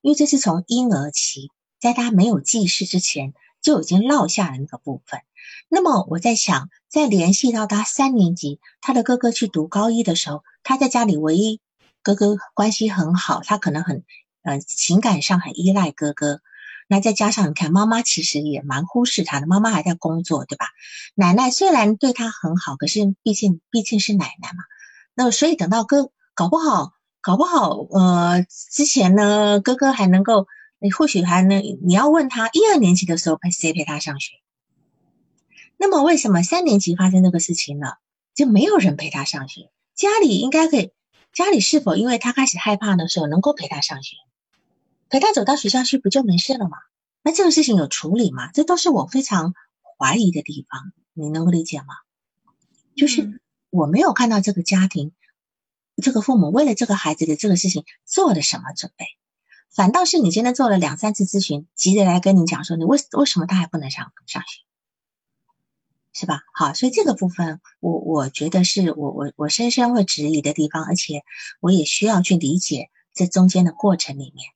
因为这是从婴儿期，在他没有记事之前就已经落下了那个部分。那么我在想，再联系到他三年级，他的哥哥去读高一的时候，他在家里唯一哥哥关系很好，他可能很呃情感上很依赖哥哥。那再加上你看，妈妈其实也蛮忽视他的，妈妈还在工作，对吧？奶奶虽然对他很好，可是毕竟毕竟是奶奶嘛。那所以等到哥搞不好，搞不好，呃，之前呢，哥哥还能够，你或许还能，你要问他一二年级的时候陪谁陪他上学？那么为什么三年级发生这个事情了，就没有人陪他上学？家里应该可以，家里是否因为他开始害怕的时候能够陪他上学？陪他走到学校去不就没事了吗？那这个事情有处理吗？这都是我非常怀疑的地方，你能够理解吗？就是我没有看到这个家庭，这个父母为了这个孩子的这个事情做了什么准备，反倒是你今天做了两三次咨询，急着来跟你讲说你为为什么他还不能上上学，是吧？好，所以这个部分我我觉得是我我我深深会质疑的地方，而且我也需要去理解这中间的过程里面。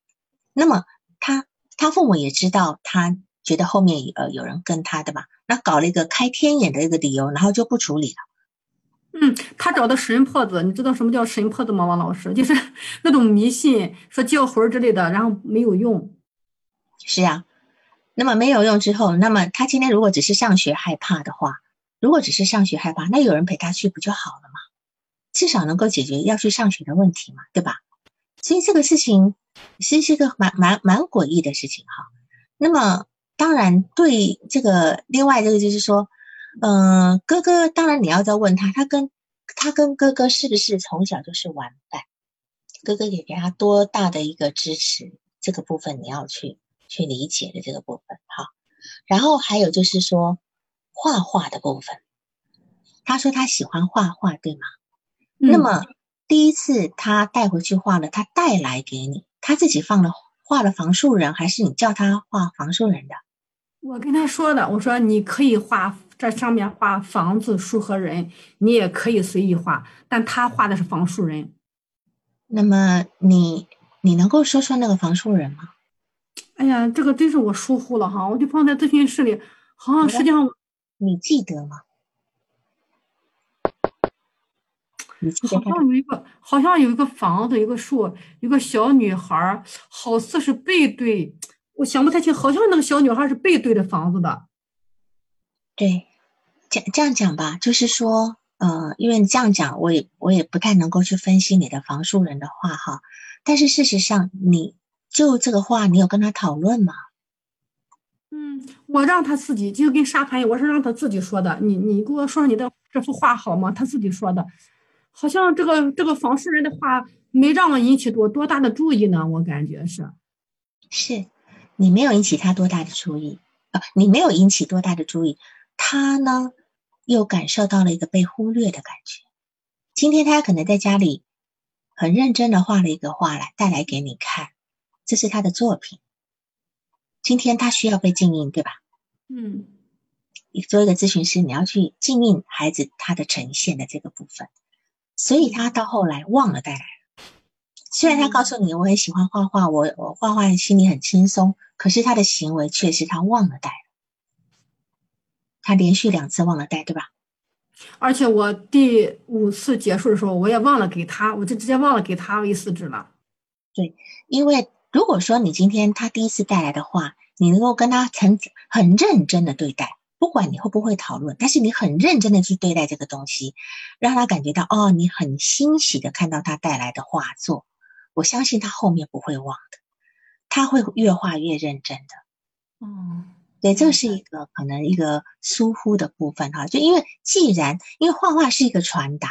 那么他他父母也知道，他觉得后面呃有人跟他的嘛，那搞了一个开天眼的一个理由，然后就不处理了。嗯，他找的神婆子，你知道什么叫神婆子吗？王老师，就是 (laughs) 那种迷信，说叫魂之类的，然后没有用。是啊，那么没有用之后，那么他今天如果只是上学害怕的话，如果只是上学害怕，那有人陪他去不就好了吗？至少能够解决要去上学的问题嘛，对吧？所以这个事情。是是一个蛮蛮蛮诡异的事情哈。那么当然对这个另外这个就是说，嗯，哥哥当然你要再问他，他跟他跟哥哥是不是从小就是玩伴？哥哥也给他多大的一个支持？这个部分你要去去理解的这个部分哈。然后还有就是说画画的部分，他说他喜欢画画，对吗？那么第一次他带回去画了，他带来给你。他自己放了画了房树人，还是你叫他画房树人的？我跟他说的，我说你可以画这上面画房子、树和人，你也可以随意画，但他画的是房树人。那么你你能够说说那个房树人吗？哎呀，这个真是我疏忽了哈，我就放在咨询室里，好像实际上你记得吗？好像有一个，好像有一个房子，一个树，一个小女孩，好似是背对，我想不太清，好像那个小女孩是背对着房子的。对，这这样讲吧，就是说，呃，因为你这样讲，我也我也不太能够去分析你的房树人的话哈。但是事实上，你就这个话，你有跟他讨论吗？嗯，我让他自己就跟沙盘一样，我是让他自己说的。你你给我说你的这幅画好吗？他自己说的。好像这个这个房树人的话没让我引起多多大的注意呢，我感觉是，是，你没有引起他多大的注意啊，你没有引起多大的注意，他呢又感受到了一个被忽略的感觉。今天他可能在家里很认真的画了一个画来带来给你看，这是他的作品。今天他需要被静音，对吧？嗯，你作为一个咨询师，你要去静音孩子他的呈现的这个部分。所以他到后来忘了带来了。虽然他告诉你我很喜欢画画，我我画画心里很轻松，可是他的行为却是他忘了带了。他连续两次忘了带，对吧？而且我第五次结束的时候，我也忘了给他，我就直接忘了给他 A 四纸了。对，因为如果说你今天他第一次带来的话，你能够跟他很很认真的对待。不管你会不会讨论，但是你很认真的去对待这个东西，让他感觉到哦，你很欣喜的看到他带来的画作。我相信他后面不会忘的，他会越画越认真的。嗯，对，这是一个可能一个疏忽的部分哈。就因为既然因为画画是一个传达，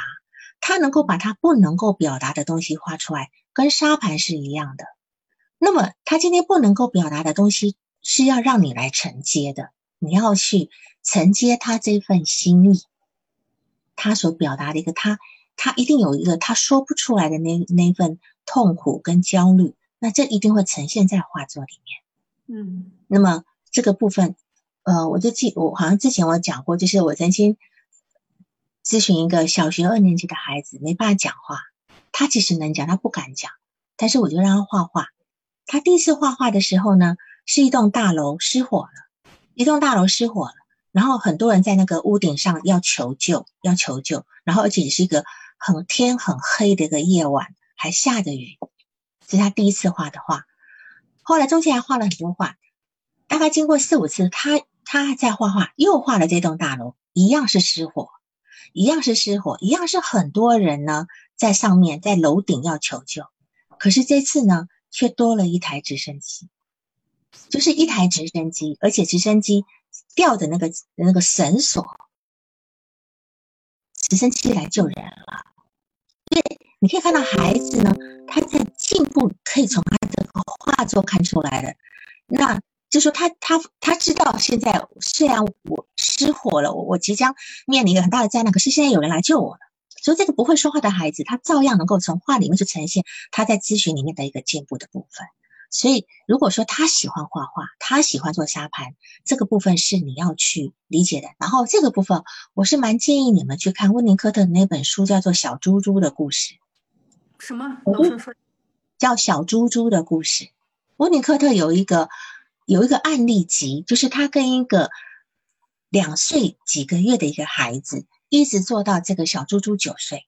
他能够把他不能够表达的东西画出来，跟沙盘是一样的。那么他今天不能够表达的东西，是要让你来承接的。你要去承接他这份心意，他所表达的一个他，他一定有一个他说不出来的那那份痛苦跟焦虑，那这一定会呈现在画作里面。嗯，那么这个部分，呃，我就记我好像之前我讲过，就是我曾经咨询一个小学二年级的孩子，没办法讲话，他其实能讲，他不敢讲，但是我就让他画画。他第一次画画的时候呢，是一栋大楼失火了。一栋大楼失火了，然后很多人在那个屋顶上要求救，要求救，然后而且是一个很天很黑的一个夜晚，还下着雨。这是他第一次画的画，后来中间还画了很多画。大概经过四五次，他他在画画，又画了这栋大楼，一样是失火，一样是失火，一样是很多人呢在上面，在楼顶要求救。可是这次呢，却多了一台直升机，就是一台直升机，而且直升机吊着那个那个绳索，直升机来救人了。对，你可以看到孩子呢，他在进步，可以从他这个画作看出来的。那就说他他他知道现在虽然我失火了，我我即将面临一个很大的灾难，可是现在有人来救我了。所以这个不会说话的孩子，他照样能够从画里面去呈现他在咨询里面的一个进步的部分。所以如果说他喜欢画画，他喜欢做沙盘，这个部分是你要去理解的。然后这个部分，我是蛮建议你们去看温尼科特的那本书，叫做《小猪猪的故事》。什么？老师说叫《小猪猪的故事》。温尼科特有一个有一个案例集，就是他跟一个两岁几个月的一个孩子。一直做到这个小猪猪九岁，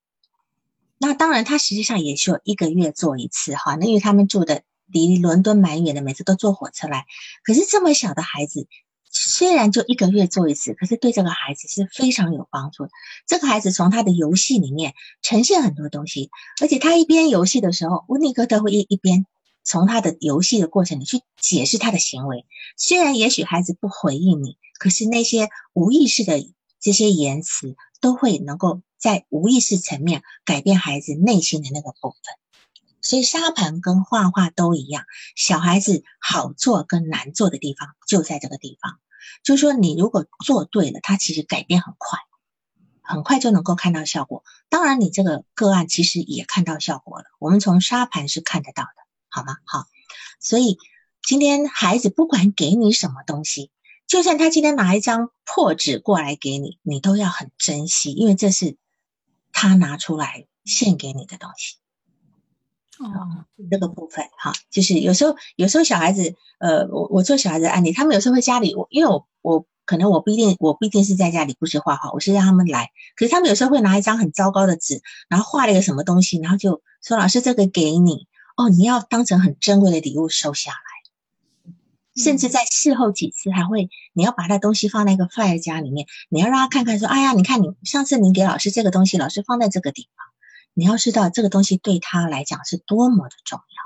那当然他实际上也就一个月做一次哈。那因为他们住的离伦敦蛮远的，每次都坐火车来。可是这么小的孩子，虽然就一个月做一次，可是对这个孩子是非常有帮助的。这个孩子从他的游戏里面呈现很多东西，而且他一边游戏的时候，温尼科特会一一边从他的游戏的过程里去解释他的行为。虽然也许孩子不回应你，可是那些无意识的这些言辞。都会能够在无意识层面改变孩子内心的那个部分，所以沙盘跟画画都一样，小孩子好做跟难做的地方就在这个地方。就是说，你如果做对了，他其实改变很快，很快就能够看到效果。当然，你这个个案其实也看到效果了，我们从沙盘是看得到的，好吗？好，所以今天孩子不管给你什么东西。就算他今天拿一张破纸过来给你，你都要很珍惜，因为这是他拿出来献给你的东西。哦，这个部分哈，就是有时候有时候小孩子，呃，我我做小孩子案例，他们有时候会家里，我因为我我可能我不一定我不一定是在家里布置画画，我是让他们来，可是他们有时候会拿一张很糟糕的纸，然后画了一个什么东西，然后就说老师这个给你哦，你要当成很珍贵的礼物收下来。甚至在事后几次还会，你要把那东西放在一个 file 夹里面，你要让他看看说，哎呀，你看你上次你给老师这个东西，老师放在这个地方，你要知道这个东西对他来讲是多么的重要，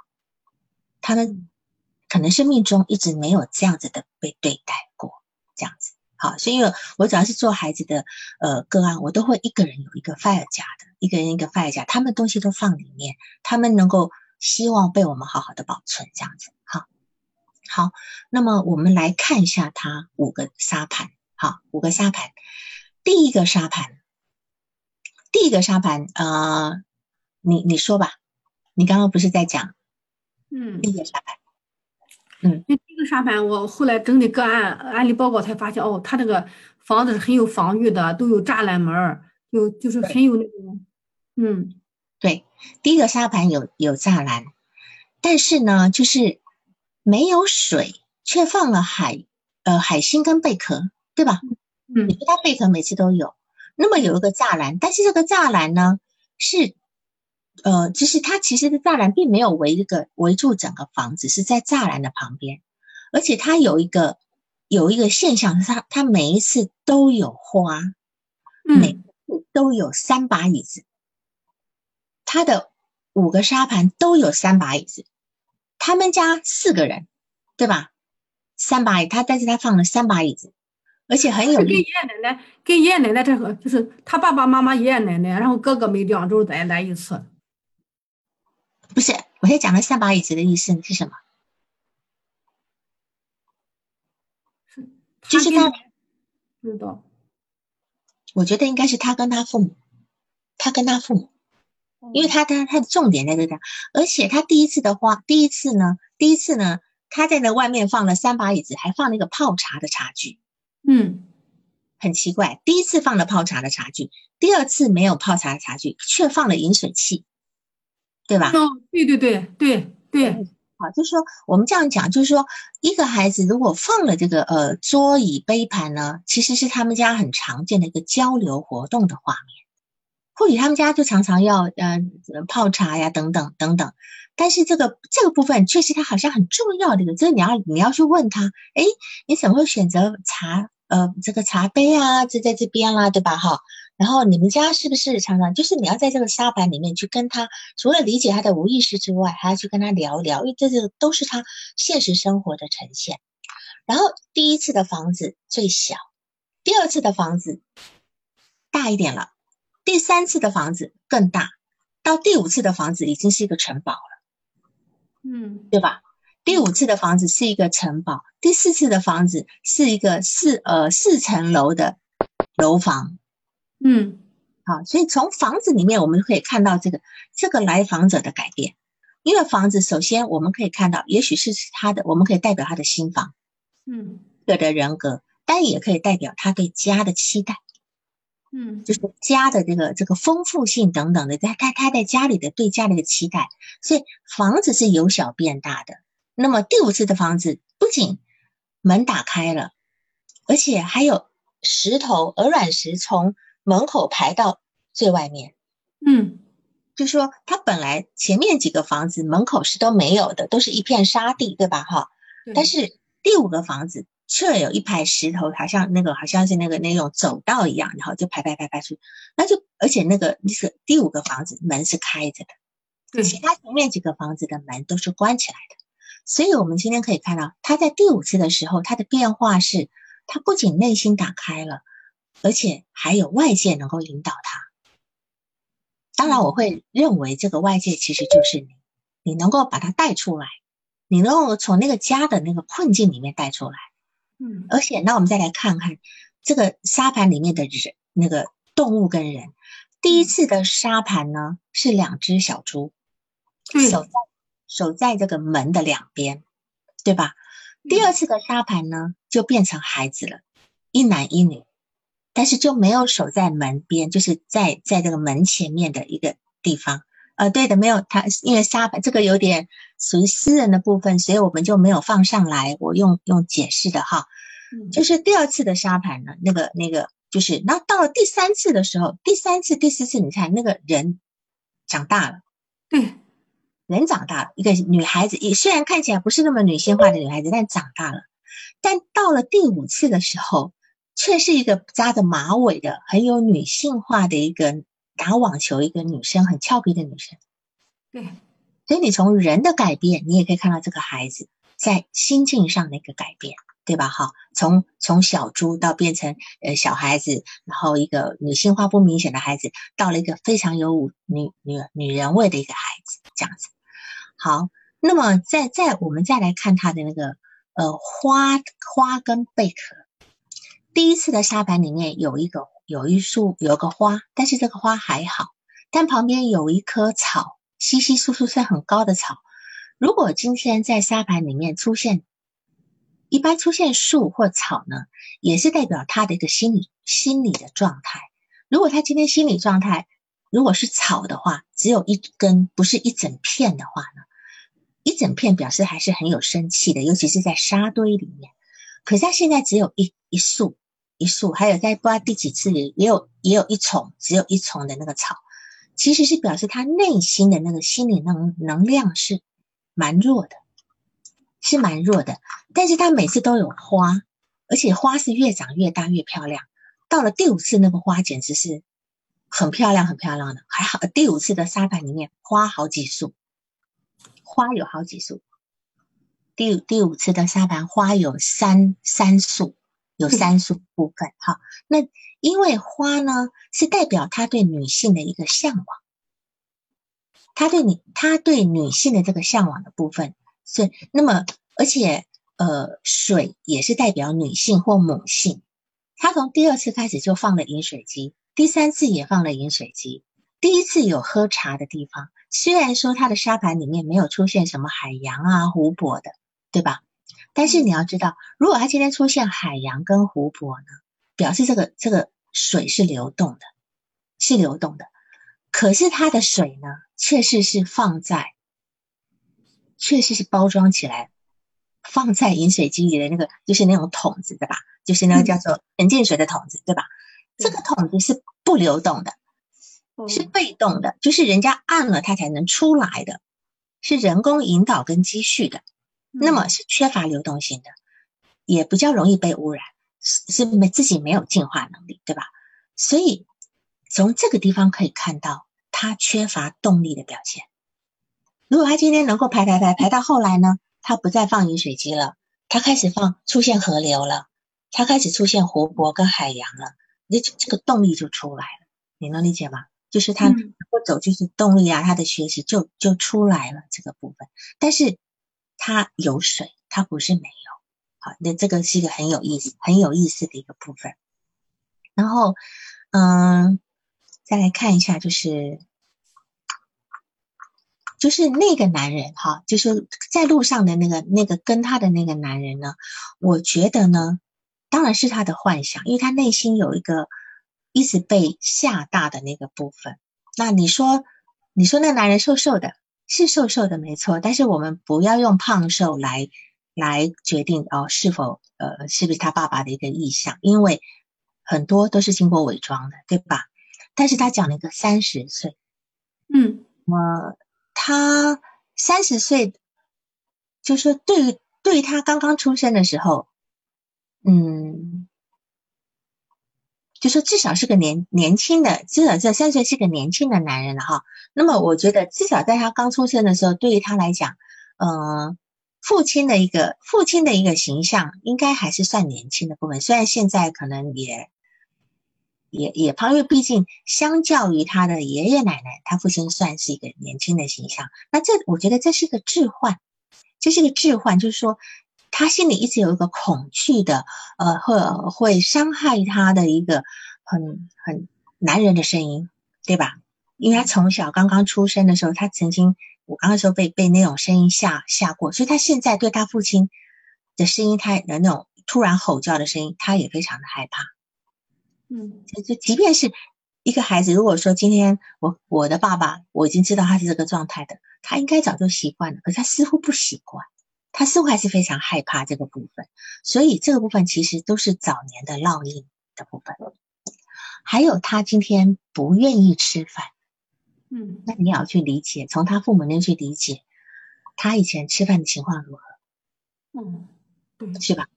他们可能生命中一直没有这样子的被对待过，这样子，好，所以我只要是做孩子的呃个案，我都会一个人有一个 file 夹的，一个人一个 file 夹，他们东西都放里面，他们能够希望被我们好好的保存，这样子，好。好，那么我们来看一下它五个沙盘。好，五个沙盘。第一个沙盘，第一个沙盘，呃，你你说吧，你刚刚不是在讲？嗯，第一个沙盘。嗯，第一个沙盘，我后来整理个案案例报告才发现，哦，他这个房子是很有防御的，都有栅栏门儿，有就是很有那种，嗯，对，第一个沙盘有有栅栏，但是呢，就是。没有水，却放了海，呃，海星跟贝壳，对吧？嗯，你说它贝壳每次都有，那么有一个栅栏，但是这个栅栏呢，是，呃，就是它其实的栅栏并没有围一个围住整个房子，是在栅栏的旁边，而且它有一个有一个现象，它它每一次都有花，每次都有三把椅子，它的五个沙盘都有三把椅子。他们家四个人，对吧？三把椅，他但是他放了三把椅子，而且很有。跟爷爷奶奶，跟爷爷奶奶这个就是他爸爸妈妈、爷爷奶奶，然后哥哥每两周再来一次。不是，我现在讲的三把椅子的意思是什么？是，就是他。知道。我觉得应该是他跟他父母，他跟他父母。因为他他他的重点在这个，而且他第一次的话，第一次呢，第一次呢，他在那外面放了三把椅子，还放了一个泡茶的茶具，嗯，很奇怪，第一次放了泡茶的茶具，第二次没有泡茶的茶具，却放了饮水器，对吧？哦，对对对对对，好，就是说我们这样讲，就是说一个孩子如果放了这个呃桌椅杯盘呢，其实是他们家很常见的一个交流活动的画面。或许他们家就常常要呃泡茶呀等等等等，但是这个这个部分确实它好像很重要的一个，这你要你要去问他，哎，你怎么会选择茶？呃，这个茶杯啊，就在这边啦，对吧？哈，然后你们家是不是常常就是你要在这个沙盘里面去跟他，除了理解他的无意识之外，还要去跟他聊聊，因为这这个都是他现实生活的呈现。然后第一次的房子最小，第二次的房子大一点了，第三次的房子更大，到第五次的房子已经是一个城堡了，嗯，对吧？第五次的房子是一个城堡，第四次的房子是一个四呃四层楼的楼房，嗯，好，所以从房子里面我们可以看到这个这个来访者的改变，因为房子首先我们可以看到，也许是他的，我们可以代表他的心房，嗯，个的人格，但也可以代表他对家的期待，嗯，就是家的这个这个丰富性等等的，他他他在家里的对家里的期待，所以房子是由小变大的。那么第五次的房子不仅门打开了，而且还有石头鹅卵石从门口排到最外面。嗯，就说他本来前面几个房子门口是都没有的，都是一片沙地，对吧？哈，但是第五个房子却有一排石头，好像那个好像是那个那种走道一样，然后就排排排排出，那就而且那个那个第五个房子门是开着的，对，其他前面几个房子的门都是关起来的。所以，我们今天可以看到，他在第五次的时候，他的变化是，他不仅内心打开了，而且还有外界能够引导他。当然，我会认为这个外界其实就是你，你能够把他带出来，你能够从那个家的那个困境里面带出来。嗯，而且，那我们再来看看这个沙盘里面的人，那个动物跟人。第一次的沙盘呢，是两只小猪，守在。守在这个门的两边，对吧？第二次的沙盘呢，就变成孩子了，一男一女，但是就没有守在门边，就是在在这个门前面的一个地方。呃，对的，没有他，因为沙盘这个有点属于私人的部分，所以我们就没有放上来。我用用解释的哈，就是第二次的沙盘呢，那个那个就是，然后到了第三次的时候，第三次、第四次，你看那个人长大了，对。人长大了，一个女孩子也虽然看起来不是那么女性化的女孩子，但长大了。但到了第五次的时候，却是一个扎着马尾的、很有女性化的一个打网球一个女生，很俏皮的女生。对，所以你从人的改变，你也可以看到这个孩子在心境上的一个改变，对吧？哈，从从小猪到变成呃小孩子，然后一个女性化不明显的孩子，到了一个非常有女女女人味的一个孩子，这样子。好，那么再再我们再来看他的那个呃花花跟贝壳。第一次的沙盘里面有一个有一束有个花，但是这个花还好，但旁边有一棵草，稀稀疏疏是很高的草。如果今天在沙盘里面出现，一般出现树或草呢，也是代表他的一个心理心理的状态。如果他今天心理状态如果是草的话，只有一根，不是一整片的话呢？一整片表示还是很有生气的，尤其是在沙堆里面。可是他现在只有一一束一束，还有在不知道第几次也也有也有一丛，只有一丛的那个草，其实是表示他内心的那个心理能能量是蛮弱的，是蛮弱的。但是他每次都有花，而且花是越长越大越漂亮。到了第五次，那个花简直是很漂亮很漂亮的，还好第五次的沙盘里面花好几束。花有好几束，第第五次的沙盘花有三三束，有三束部分。哈，那因为花呢是代表他对女性的一个向往，他对你他对女性的这个向往的部分是那么，而且呃水也是代表女性或母性。他从第二次开始就放了饮水机，第三次也放了饮水机，第一次有喝茶的地方。虽然说它的沙盘里面没有出现什么海洋啊、湖泊的，对吧？但是你要知道，如果它今天出现海洋跟湖泊呢，表示这个这个水是流动的，是流动的。可是它的水呢，确实是放在，确实是包装起来，放在饮水机里的那个，就是那种桶子，对吧？就是那个叫做纯净水的桶子，对吧？这个桶子是不流动的。是被动的，就是人家按了它才能出来的。是人工引导跟积蓄的，那么是缺乏流动性的，也比较容易被污染，是是没自己没有进化能力，对吧？所以从这个地方可以看到，他缺乏动力的表现。如果他今天能够排排排排到后来呢，他不再放饮水机了，他开始放出现河流了，他开始出现湖泊跟海洋了，那这个动力就出来了，你能理解吗？就是他能够走，就是动力啊，他的学习就就出来了这个部分。但是他有水，他不是没有。好，那这个是一个很有意思、很有意思的一个部分。然后，嗯，再来看一下，就是就是那个男人哈，就是在路上的那个那个跟他的那个男人呢，我觉得呢，当然是他的幻想，因为他内心有一个。一直被吓大的那个部分，那你说，你说那男人瘦瘦的，是瘦瘦的没错，但是我们不要用胖瘦来来决定哦是否呃是不是他爸爸的一个意向，因为很多都是经过伪装的，对吧？但是他讲了一个三十岁，嗯，呃，他三十岁，就是对于对于他刚刚出生的时候，嗯。就说至少是个年年轻的，至少这三岁是个年轻的男人了哈。那么我觉得至少在他刚出生的时候，对于他来讲，嗯，父亲的一个父亲的一个形象应该还是算年轻的部分。虽然现在可能也也也胖，因为毕竟相较于他的爷爷奶奶，他父亲算是一个年轻的形象。那这我觉得这是个置换，这是个置换，就是说。他心里一直有一个恐惧的，呃，会会伤害他的一个很很男人的声音，对吧？因为他从小刚刚出生的时候，他曾经我刚刚说被被那种声音吓吓过，所以他现在对他父亲的声音，他的那种突然吼叫的声音，他也非常的害怕。嗯，就就即便是一个孩子，如果说今天我我的爸爸我已经知道他是这个状态的，他应该早就习惯了，可是他似乎不习惯。他似乎还是非常害怕这个部分，所以这个部分其实都是早年的烙印的部分。还有他今天不愿意吃饭，嗯，那你要去理解，从他父母那去理解，他以前吃饭的情况如何？嗯，对，是吧？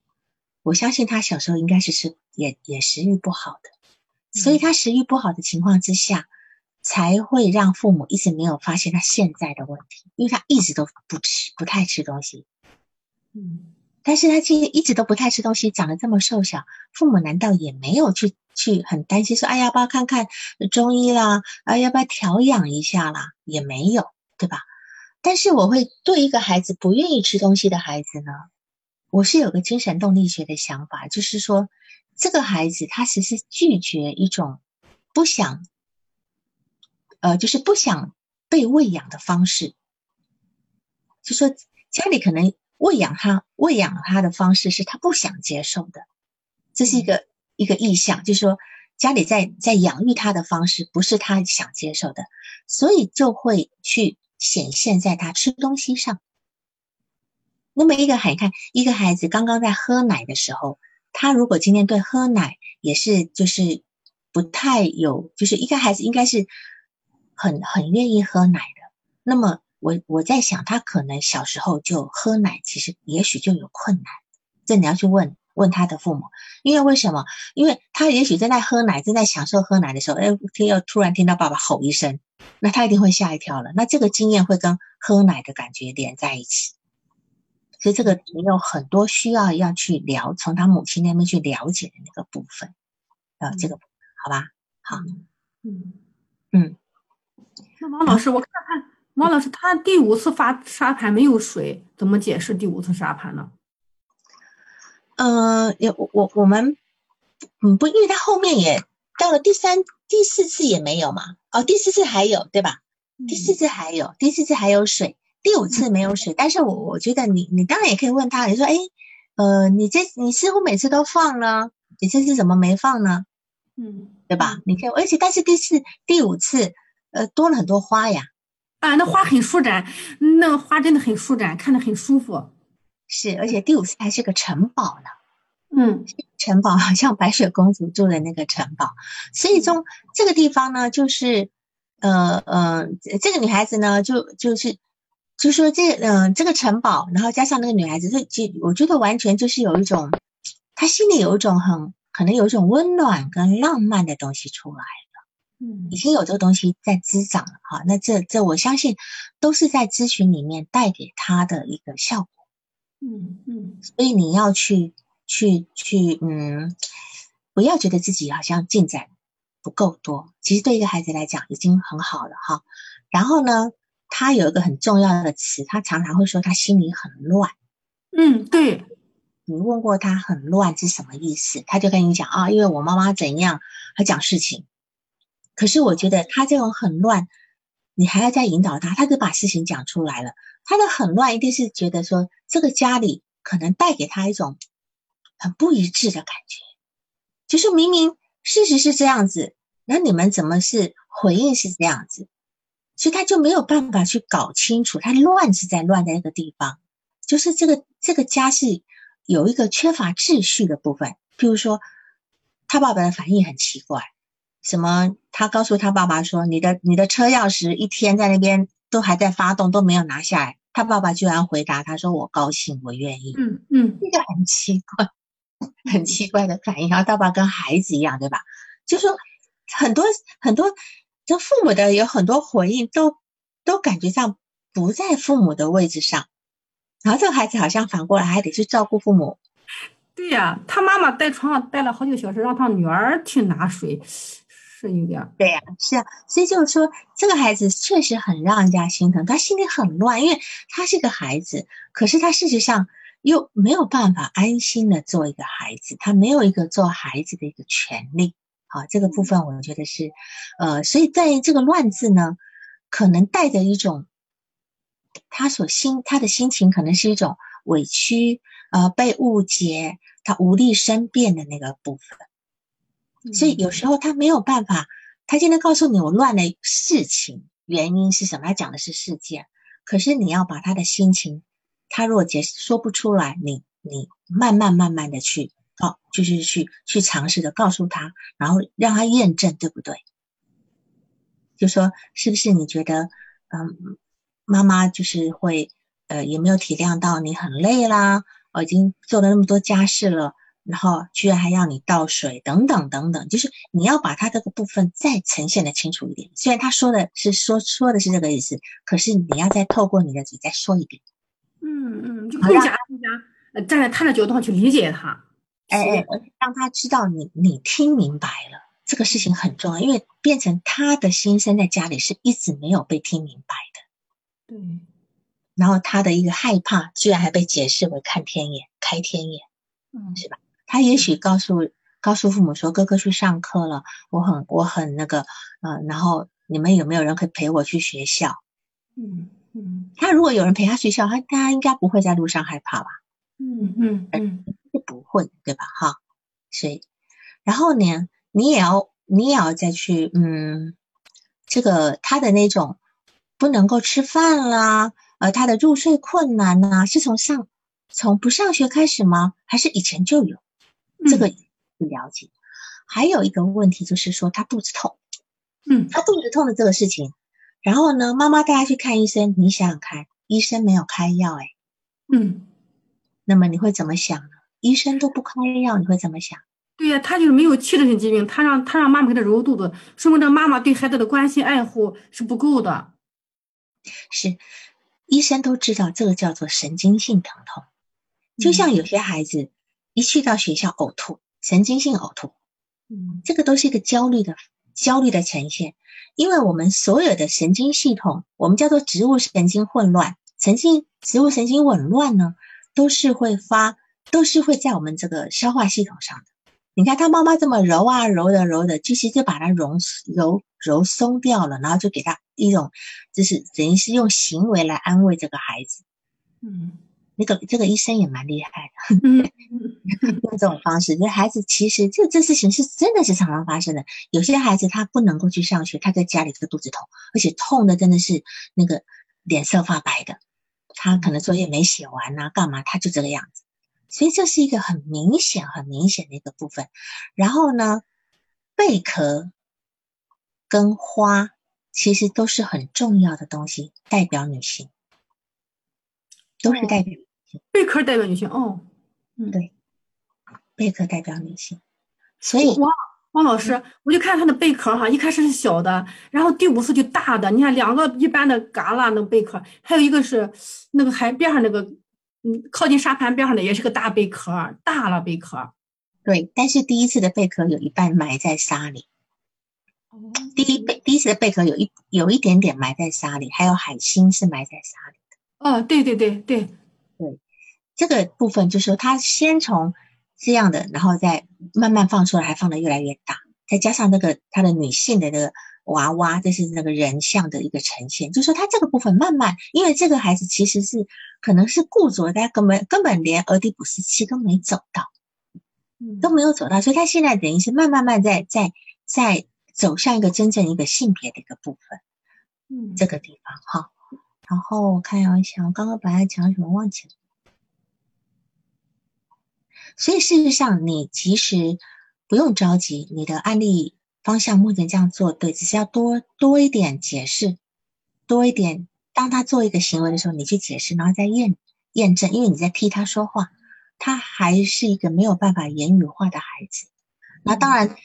我相信他小时候应该是吃也也食欲不好的，所以他食欲不好的情况之下。才会让父母一直没有发现他现在的问题，因为他一直都不吃，不太吃东西。嗯，但是他今天一直都不太吃东西，长得这么瘦小，父母难道也没有去去很担心说，哎，要不要看看中医啦？啊，要不要调养一下啦？也没有，对吧？但是我会对一个孩子不愿意吃东西的孩子呢，我是有个精神动力学的想法，就是说，这个孩子他其实拒绝一种不想。呃，就是不想被喂养的方式，就说家里可能喂养他，喂养他的方式是他不想接受的，这是一个一个意向，就是说家里在在养育他的方式不是他想接受的，所以就会去显现在他吃东西上。那么一个孩看一个孩子刚刚在喝奶的时候，他如果今天对喝奶也是就是不太有，就是一个孩子应该是。很很愿意喝奶的，那么我我在想，他可能小时候就喝奶，其实也许就有困难。这你要去问问他的父母，因为为什么？因为他也许正在喝奶，正在享受喝奶的时候，哎，听又突然听到爸爸吼一声，那他一定会吓一跳了。那这个经验会跟喝奶的感觉连在一起，所以这个你有很多需要要去了，从他母亲那边去了解的那个部分，啊，这个好吧？好，嗯嗯。那王老师，我看看王老师，他第五次发沙盘没有水，怎么解释第五次沙盘呢？呃，也我我我们嗯不，因为他后面也到了第三、第四次也没有嘛。哦，第四次还有对吧？第四次还有，第四次还有水，第五次没有水。但是我我觉得你你当然也可以问他，你说哎，呃，你这你似乎每次都放了，你这次怎么没放呢？嗯，对吧？你可以，而且但是第四、第五次。呃，多了很多花呀，啊，那花很舒展，那个花真的很舒展，看着很舒服。是，而且第五次还是个城堡呢。嗯，城堡好像白雪公主住的那个城堡。所以从这个地方呢，就是，呃呃，这个女孩子呢，就就是就就说这嗯这个城堡，然后加上那个女孩子，这就我觉得完全就是有一种，她心里有一种很可能有一种温暖跟浪漫的东西出来了，嗯已经有这个东西在滋长了哈。那这这我相信都是在咨询里面带给他的一个效果。嗯嗯所以你要去去去，嗯，不要觉得自己好像进展不够多，其实对一个孩子来讲已经很好了哈。然后呢，他有一个很重要的词，他常常会说他心里很乱。嗯，对，你问过他很乱是什么意思，他就跟你讲啊，因为我妈妈怎样，他讲事情。可是我觉得他这种很乱，你还要再引导他，他就把事情讲出来了。他的很乱一定是觉得说这个家里可能带给他一种很不一致的感觉，就是明明事实是这样子，那你们怎么是回应是这样子？所以他就没有办法去搞清楚，他乱是在乱在那个地方，就是这个这个家是有一个缺乏秩序的部分。譬如说，他爸爸的反应很奇怪，什么？他告诉他爸爸说：“你的你的车钥匙一天在那边都还在发动，都没有拿下来。”他爸爸居然回答他说：“我高兴，我愿意。”嗯嗯这个很奇怪，很奇怪的反应。然后爸爸跟孩子一样，对吧？就说很多很多，这父母的有很多回应都都感觉上不在父母的位置上，然后这个孩子好像反过来还得去照顾父母。对呀、他妈妈在床上待了好几个小时，让他女儿去拿水，是有点对呀、是啊，所以就是说，这个孩子确实很让人家心疼，他心里很乱，因为他是个孩子，可是他事实上又没有办法安心的做一个孩子，他没有一个做孩子的一个权利。好，这个部分我觉得是，呃，所以在这个乱字呢，可能带着一种他所心他的心情，可能是一种委屈，呃，被误解，他无力申辩的那个部分。所以有时候他没有办法，他现在告诉你我乱的事情原因是什么，他讲的是事件，可是你要把他的心情，他如果解释说不出来，你你慢慢慢慢的去，哦，就是去去尝试的告诉他，然后让他验证对不对？就说是不是你觉得，嗯，妈妈就是会，呃，有没有体谅到你很累啦？我、已经做了那么多家事了。然后居然还要你倒水，等等等等，就是你要把他这个部分再呈现的清楚一点。虽然他说的是说说的是这个意思，可是你要再透过你的嘴再说一遍。嗯嗯，就更加更加呃站在他的角度上去理解他。哎哎，让他知道你你听明白了，这个事情很重要，因为变成他的心声在家里是一直没有被听明白的。对，然后他的一个害怕，居然还被解释为看天眼、开天眼，嗯是吧？他也许告诉告诉父母说：“哥哥去上课了，我很我很那个，呃，然后你们有没有人可以陪我去学校？”嗯嗯他如果有人陪他学校，他他应该不会在路上害怕吧？嗯嗯嗯是不会，对吧？哈，所以，然后呢，你也要你也要再去，嗯，这个他的那种不能够吃饭啦，呃，他的入睡困难呐、是从上从不上学开始吗？还是以前就有？这个不了解。还有一个问题就是说，他肚子痛，嗯他肚子痛的这个事情，然后呢，妈妈带他去看医生，你想想看，医生没有开药，哎，嗯，那么你会怎么想呢？医生都不开药，你会怎么想？对呀，他就是没有器质性疾病，他让他让妈妈给他揉肚子，说明这妈妈对孩子的关心爱护是不够的。是医生都知道这个叫做神经性疼痛，就像有些孩子一去到学校呕吐，神经性呕吐，嗯这个都是一个焦虑的焦虑的呈现，因为我们所有的神经系统，我们叫做植物神经混乱，神经植物神经紊乱呢，都是会发，都是会在我们这个消化系统上的。你看他妈妈这么揉啊揉的揉的，其实就把它揉揉揉松掉了，然后就给他一种，就是等于是用行为来安慰这个孩子。嗯那个这个医生也蛮厉害的。嗯用这种方式，这孩子其实这这事情是真的是常常发生的。有些孩子他不能够去上学，他在家里这个肚子痛，而且痛的真的是那个脸色发白的，他可能作业没写完呐、干嘛他就这个样子。所以这是一个很明显、很明显的一个部分。然后呢，贝壳跟花其实都是很重要的东西，代表女性。都是代表贝壳代表女性哦。嗯，对，贝壳代表女性，所以王王老师，我就看他的贝壳哈，一开始是小的，然后第五次就大的。你看两个一般的旮旯那贝壳，还有一个是那个海边上那个，嗯，靠近沙盘边上的也是个大贝壳，大了贝壳。对，但是第一次的贝壳有一半埋在沙里。第一贝第一次的贝壳有一有一点点埋在沙里，还有海星是埋在沙里的。哦，对对对对对，这个部分就是说，它先从这样的，然后再慢慢放出来，还放的越来越大，再加上那个他的女性的那个娃娃，这是那个人像的一个呈现，就是说他这个部分慢慢，因为这个孩子其实是可能是固着，他根本根本连俄狄浦斯期都没走到，都没有走到，所以他现在等于是慢慢慢在在在。走向一个真正一个性别的一个部分，嗯，这个地方哈。然后我看一下，我刚刚本来讲什么忘记了。所以事实上，你其实不用着急，你的案例方向目前这样做对，只是要多多一点解释，多一点。当他做一个行为的时候，你去解释，然后再验验证，因为你在替他说话，他还是一个没有办法言语化的孩子。那当然。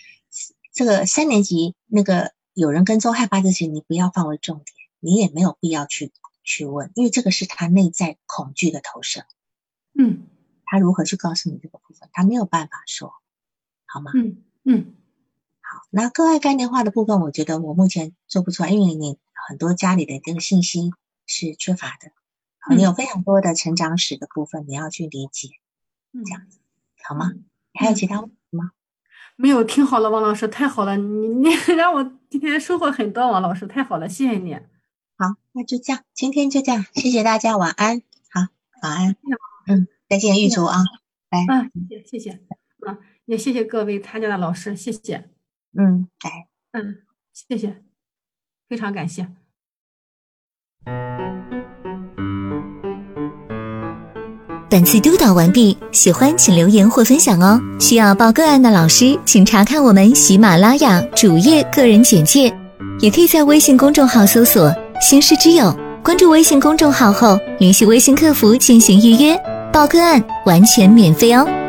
这个三年级那个有人跟踪害怕这些，你不要放为重点，你也没有必要去去问，因为这个是他内在恐惧的投射。嗯，他如何去告诉你这个部分，他没有办法说，好吗？嗯嗯，好，那个爱概念化的部分，我觉得我目前做不出来，因为你很多家里的这个信息是缺乏的，你有非常多的成长史的部分你要去理解，这样子好吗？你还有其他问题吗？没有，听好了，王老师，太好了，你你 (laughs) 让我今天收获很多，王老师，太好了，谢谢你。好，那就这样，今天就这样，谢谢大家，晚安。好，晚安。嗯，再见，玉竹啊，拜。嗯，谢谢，谢谢。啊，也谢谢各位参加的老师，谢谢。嗯，来，嗯，谢谢，非常感谢。本次督导完毕，喜欢请留言或分享哦。需要报个案的老师，请查看我们喜马拉雅主页个人简介，也可以在微信公众号搜索“星师之友”，关注微信公众号后联系微信客服进行预约，报个案完全免费哦。